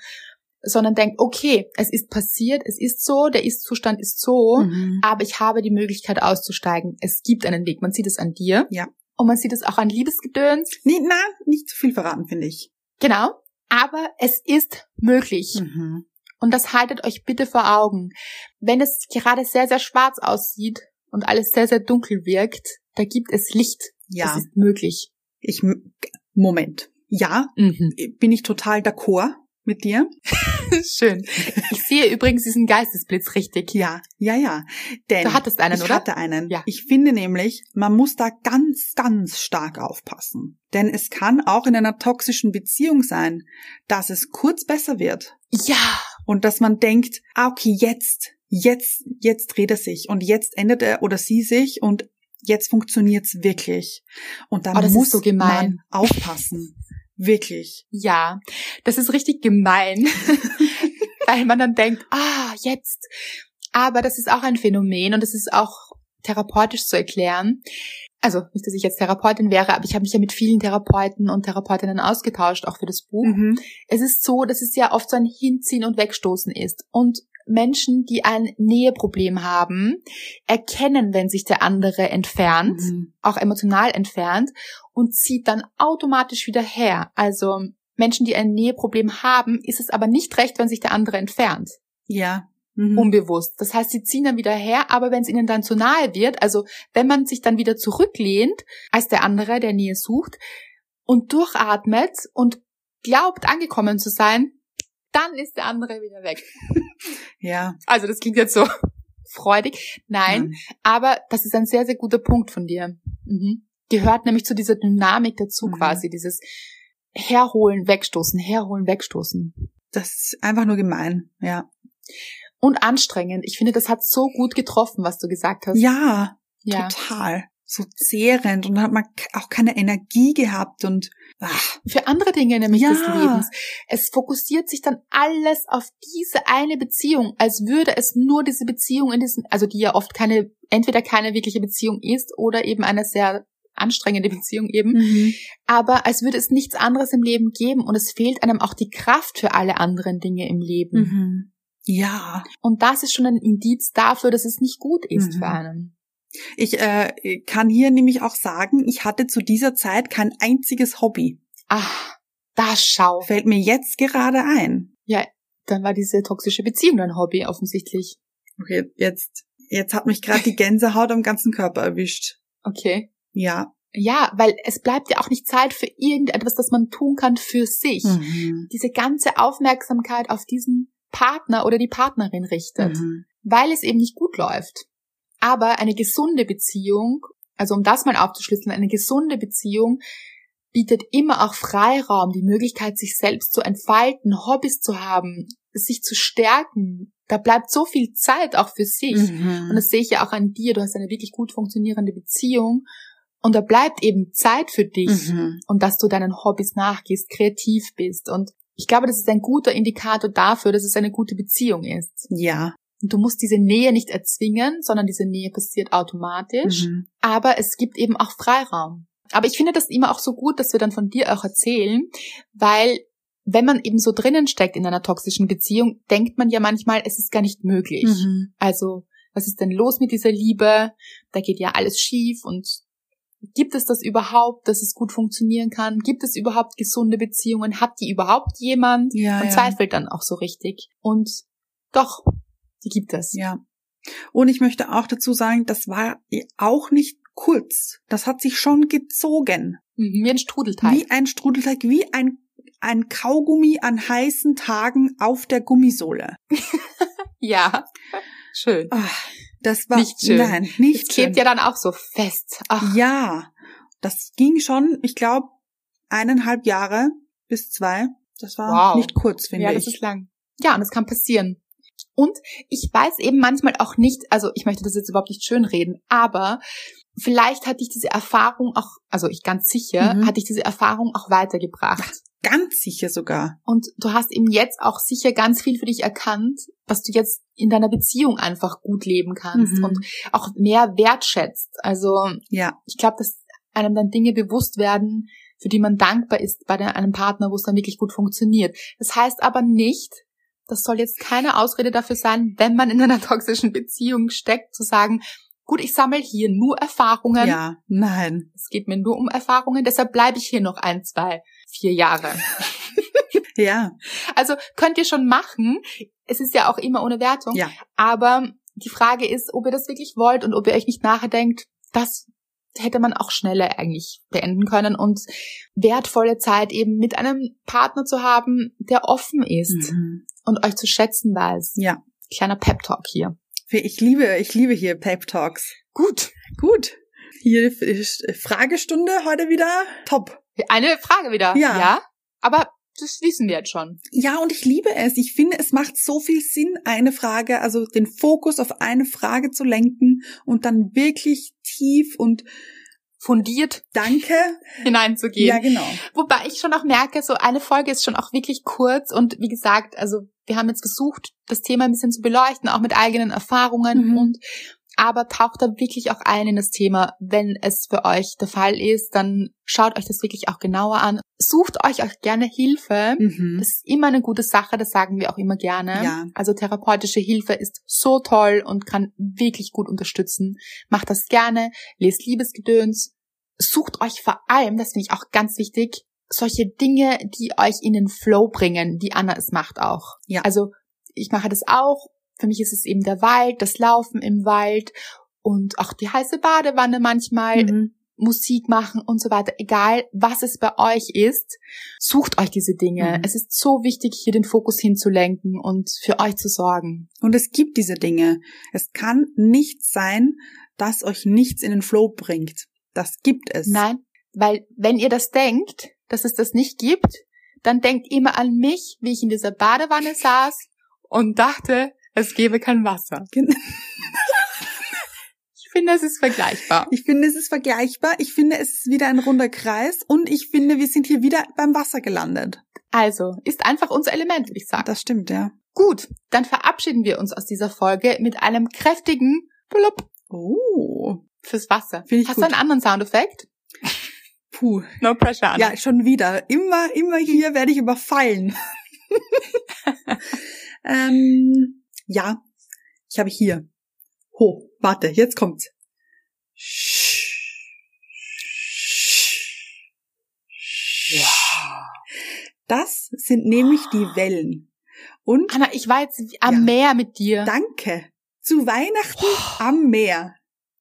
sondern denkt, okay, es ist passiert, es ist so, der Ist-Zustand ist so, mhm. aber ich habe die Möglichkeit auszusteigen. Es gibt einen Weg. Man sieht es an dir. Ja. Und man sieht es auch an Liebesgedöns. Nee, na, nicht zu viel verraten, finde ich. Genau. Aber es ist möglich. Mhm. Und das haltet euch bitte vor Augen. Wenn es gerade sehr, sehr schwarz aussieht und alles sehr, sehr dunkel wirkt, da gibt es Licht. Ja. Es ist möglich. Ich, Moment. Ja, mhm. bin ich total d'accord mit dir. Schön. Ich sehe übrigens diesen Geistesblitz richtig. Ja, ja, ja. Denn du hattest einen, ich oder? hatte einen. Ja. Ich finde nämlich, man muss da ganz, ganz stark aufpassen. Denn es kann auch in einer toxischen Beziehung sein, dass es kurz besser wird. Ja. Und dass man denkt, ah, okay, jetzt, jetzt, jetzt dreht er sich und jetzt ändert er oder sie sich und jetzt funktioniert's wirklich. Und da Oh, muss so gemein. man aufpassen. Wirklich. Ja, das ist richtig gemein, weil man dann denkt, ah, jetzt. Aber das ist auch ein Phänomen und das ist auch therapeutisch zu erklären. Also nicht, dass ich jetzt Therapeutin wäre, aber ich habe mich ja mit vielen Therapeuten und Therapeutinnen ausgetauscht, auch für das Buch. Mhm. Es ist so, dass es ja oft so ein Hinziehen und Wegstoßen ist. Und Menschen, die ein Näheproblem haben, erkennen, wenn sich der andere entfernt, Mhm. auch emotional entfernt, und zieht dann automatisch wieder her. Also Menschen, die ein Näheproblem haben, ist es aber nicht recht, wenn sich der andere entfernt. Ja. Mhm. Unbewusst. Das heißt, sie ziehen dann wieder her, aber wenn es ihnen dann zu nahe wird, also wenn man sich dann wieder zurücklehnt, als der andere, der Nähe sucht, und durchatmet und glaubt, angekommen zu sein, dann ist der andere wieder weg. ja. Also das klingt jetzt so freudig. Nein, Nein. aber das ist ein sehr, sehr guter Punkt von dir. Mhm. Gehört nämlich zu dieser Dynamik dazu Mhm. quasi, dieses Herholen, Wegstoßen, Herholen, Wegstoßen. Das ist einfach nur gemein. Ja. Und anstrengend. Ich finde, das hat so gut getroffen, was du gesagt hast. Ja, ja. total. So zehrend und hat man auch keine Energie gehabt und Für andere Dinge nämlich Ja. des Lebens. Es fokussiert sich dann alles auf diese eine Beziehung, als würde es nur diese Beziehung in diesem, also die ja oft keine, entweder keine wirkliche Beziehung ist oder eben eine sehr anstrengende Beziehung eben. Mhm. aber als würde es nichts anderes im Leben geben und es fehlt einem auch die Kraft für alle anderen Dinge im Leben. Mhm. ja. Und das ist schon ein Indiz dafür, dass es nicht gut ist Mhm. für einen. Ich äh, kann hier nämlich auch sagen, ich hatte zu dieser Zeit kein einziges Hobby. Ach, da schau. Fällt mir jetzt gerade ein. Dann war diese toxische Beziehung dein Hobby offensichtlich. Okay, jetzt jetzt hat mich gerade die Gänsehaut am ganzen Körper erwischt. Okay. Ja. Ja, weil es bleibt ja auch nicht Zeit für irgendetwas, das man tun kann für sich. Mhm. Diese ganze Aufmerksamkeit auf diesen Partner oder die Partnerin richtet. Mhm. weil es eben nicht gut läuft. Aber eine gesunde Beziehung, also um das mal aufzuschlüsseln, eine gesunde Beziehung bietet immer auch Freiraum, die Möglichkeit, sich selbst zu entfalten, Hobbys zu haben, sich zu stärken. Da bleibt so viel Zeit auch für sich. Mhm. Und das sehe ich ja auch an dir. Du hast eine wirklich gut funktionierende Beziehung. Und da bleibt eben Zeit für dich Mhm. und dass du deinen Hobbys nachgehst, kreativ bist. Und ich glaube, das ist ein guter Indikator dafür, dass es eine gute Beziehung ist. Ja. Und du musst diese Nähe nicht erzwingen, sondern diese Nähe passiert automatisch. Mhm. Aber es gibt eben auch Freiraum. Aber ich finde das immer auch so gut, dass wir dann von dir auch erzählen, weil wenn man eben so drinnen steckt in einer toxischen Beziehung, denkt man ja manchmal, es ist gar nicht möglich. Mhm. Also, was ist denn los mit dieser Liebe? Da geht ja alles schief und gibt es das überhaupt, dass es gut funktionieren kann? Gibt es überhaupt gesunde Beziehungen? Hat die überhaupt jemand? Ja, Man ja. zweifelt dann auch so richtig. Und doch, die gibt es. Ja. Und ich möchte auch dazu sagen, das war auch nicht kurz. Das hat sich schon gezogen. Mhm, Wie ein Strudelteig. Wie ein Strudelteig, wie ein, ein Kaugummi an heißen Tagen auf der Gummisohle. Ja. Schön. Ah, das war Nicht schön. Nein, Es nicht klebt schön. ja dann auch so fest. Ach, Ja, das ging schon, ich glaube, eineinhalb Jahre bis zwei. Das war Wow. nicht kurz, finde ja, das ich. ist lang. Ja, und das kann passieren. Und ich weiß eben manchmal auch nicht, also ich möchte das jetzt überhaupt nicht schönreden, aber vielleicht hatte ich diese Erfahrung auch, also ich ganz sicher, Mhm. hatte ich diese Erfahrung auch weitergebracht. Ganz sicher sogar. Und du hast eben jetzt auch sicher ganz viel für dich erkannt, was du jetzt in deiner Beziehung einfach gut leben kannst Mhm. und auch mehr wertschätzt. Also Ja. ich glaube, dass einem dann Dinge bewusst werden, für die man dankbar ist bei einem Partner, wo es dann wirklich gut funktioniert. Das heißt aber nicht, das soll jetzt keine Ausrede dafür sein, wenn man in einer toxischen Beziehung steckt, zu sagen, gut, ich sammle hier nur Erfahrungen. Ja, nein. Es geht mir nur um Erfahrungen, deshalb bleibe ich hier noch ein, zwei, vier Jahre. Ja, Also könnt ihr schon machen. Es ist ja auch immer ohne Wertung. ja. Aber die Frage ist, ob ihr das wirklich wollt und ob ihr euch nicht nachher denkt, das hätte man auch schneller eigentlich beenden können und wertvolle Zeit eben mit einem Partner zu haben, der offen ist mhm. Und euch zu schätzen weiß. Ja. Kleiner Pep Talk hier. Ich liebe, ich liebe hier Pep Talks. Gut. Gut. Hier Fragestunde heute wieder top. Eine Frage wieder. Ja. Ja. Aber das wissen wir jetzt schon. Ja, und ich liebe es. Ich finde, es macht so viel Sinn, eine Frage, also den Fokus auf eine Frage zu lenken und dann wirklich tief und fundiert Danke hineinzugehen. Ja, genau. Wobei ich schon auch merke, so eine Folge ist schon auch wirklich kurz und wie gesagt, also wir haben jetzt versucht, das Thema ein bisschen zu beleuchten, auch mit eigenen Erfahrungen mhm. und aber taucht da wirklich auch ein in das Thema. Wenn es für euch der Fall ist, dann schaut euch das wirklich auch genauer an. Sucht euch auch gerne Hilfe. Mhm. Das ist immer eine gute Sache, das sagen wir auch immer gerne. Ja. Also therapeutische Hilfe ist so toll und kann wirklich gut unterstützen. Macht das gerne, lest Liebesgedöns. Sucht euch vor allem, das finde ich auch ganz wichtig, solche Dinge, die euch in den Flow bringen, die Anna es macht auch. Ja. Also ich mache das auch für mich ist es eben der Wald, das Laufen im Wald und auch die heiße Badewanne manchmal. Mhm. Musik machen und so weiter, egal was es bei euch ist, sucht euch diese Dinge. Mhm. Es ist so wichtig, hier den Fokus hinzulenken und für euch zu sorgen. Und es gibt diese Dinge. Es kann nicht sein, dass euch nichts in den Flow bringt. Das gibt es. Nein, weil wenn ihr das denkt, dass es das nicht gibt, dann denkt immer an mich, wie ich in dieser Badewanne saß und dachte, es gäbe kein Wasser. ich finde, es ist vergleichbar. Ich finde, es ist vergleichbar. Ich finde, es ist wieder ein runder Kreis. Und ich finde, wir sind hier wieder beim Wasser gelandet. Also, ist einfach unser Element, würde ich sagen. Das stimmt, ja. Gut, dann verabschieden wir uns aus dieser Folge mit einem kräftigen Blub. Oh. Fürs Wasser. Finde ich Hast gut. du einen anderen Soundeffekt? Puh. No pressure, Anna. Ja, schon wieder. Immer, immer hier werde ich überfallen. ähm, ja, ich habe hier. Ho, warte, jetzt kommt's. Das sind nämlich die Wellen. Und Anna, ich war jetzt am Ja. Meer mit dir. danke. Zu Weihnachten am Meer.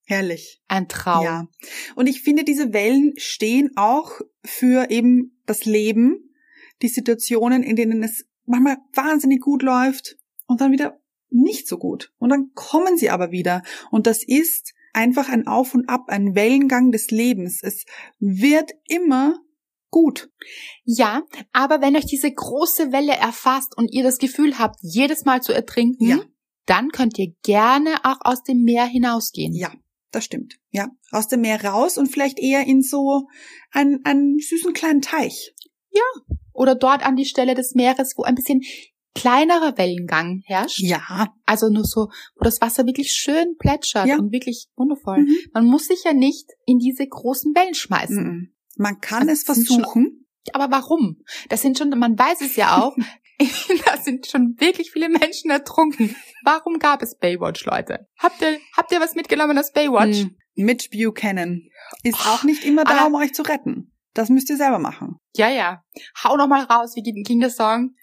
Herrlich. Ein Traum. Ja. Und ich finde, diese Wellen stehen auch für eben das Leben, die Situationen, in denen es manchmal wahnsinnig gut läuft und dann wieder nicht so gut. Und dann kommen sie aber wieder. Und das ist einfach ein Auf und Ab, ein Wellengang des Lebens. Es wird immer gut. Ja, aber wenn euch diese große Welle erfasst und ihr das Gefühl habt, jedes Mal zu ertrinken, Ja. dann könnt ihr gerne auch aus dem Meer hinausgehen. Ja, das stimmt. Ja, aus dem Meer raus und vielleicht eher in so einen, einen süßen kleinen Teich. Oder dort an die Stelle des Meeres, wo ein bisschen kleinerer Wellengang herrscht. Ja. Also nur so, wo das Wasser wirklich schön plätschert Ja. und wirklich wundervoll. Mhm. Man muss sich ja nicht in diese großen Wellen schmeißen. Mhm. Man kann Also es sind schon- versuchen. Aber warum? Das sind schon, man weiß es ja auch, da sind schon wirklich viele Menschen ertrunken. Warum gab es Baywatch, Leute? Habt ihr, habt ihr was mitgenommen aus Baywatch? Mhm. Mitch Buchanan ist auch nicht immer da, um euch zu retten. Das müsst ihr selber machen. Ja, ja. Hau noch mal raus, wie ging der Song?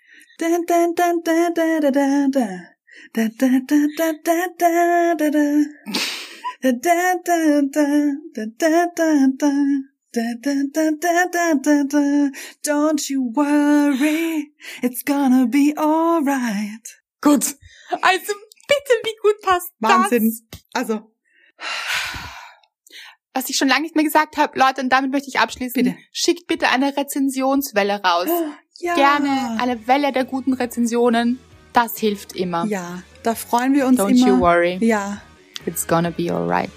Don't you worry, it's gonna be alright. Gut. Also bitte, wie gut passt Wahnsinn. das? Also, Was ich schon lange nicht mehr gesagt habe, Leute, und damit möchte ich abschließen. Bitte. Schickt bitte eine Rezensionswelle raus. Ja. Gerne eine Welle der guten Rezensionen. Das hilft immer. Ja, da freuen wir uns Don't immer. you worry. Ja, It's gonna be alright.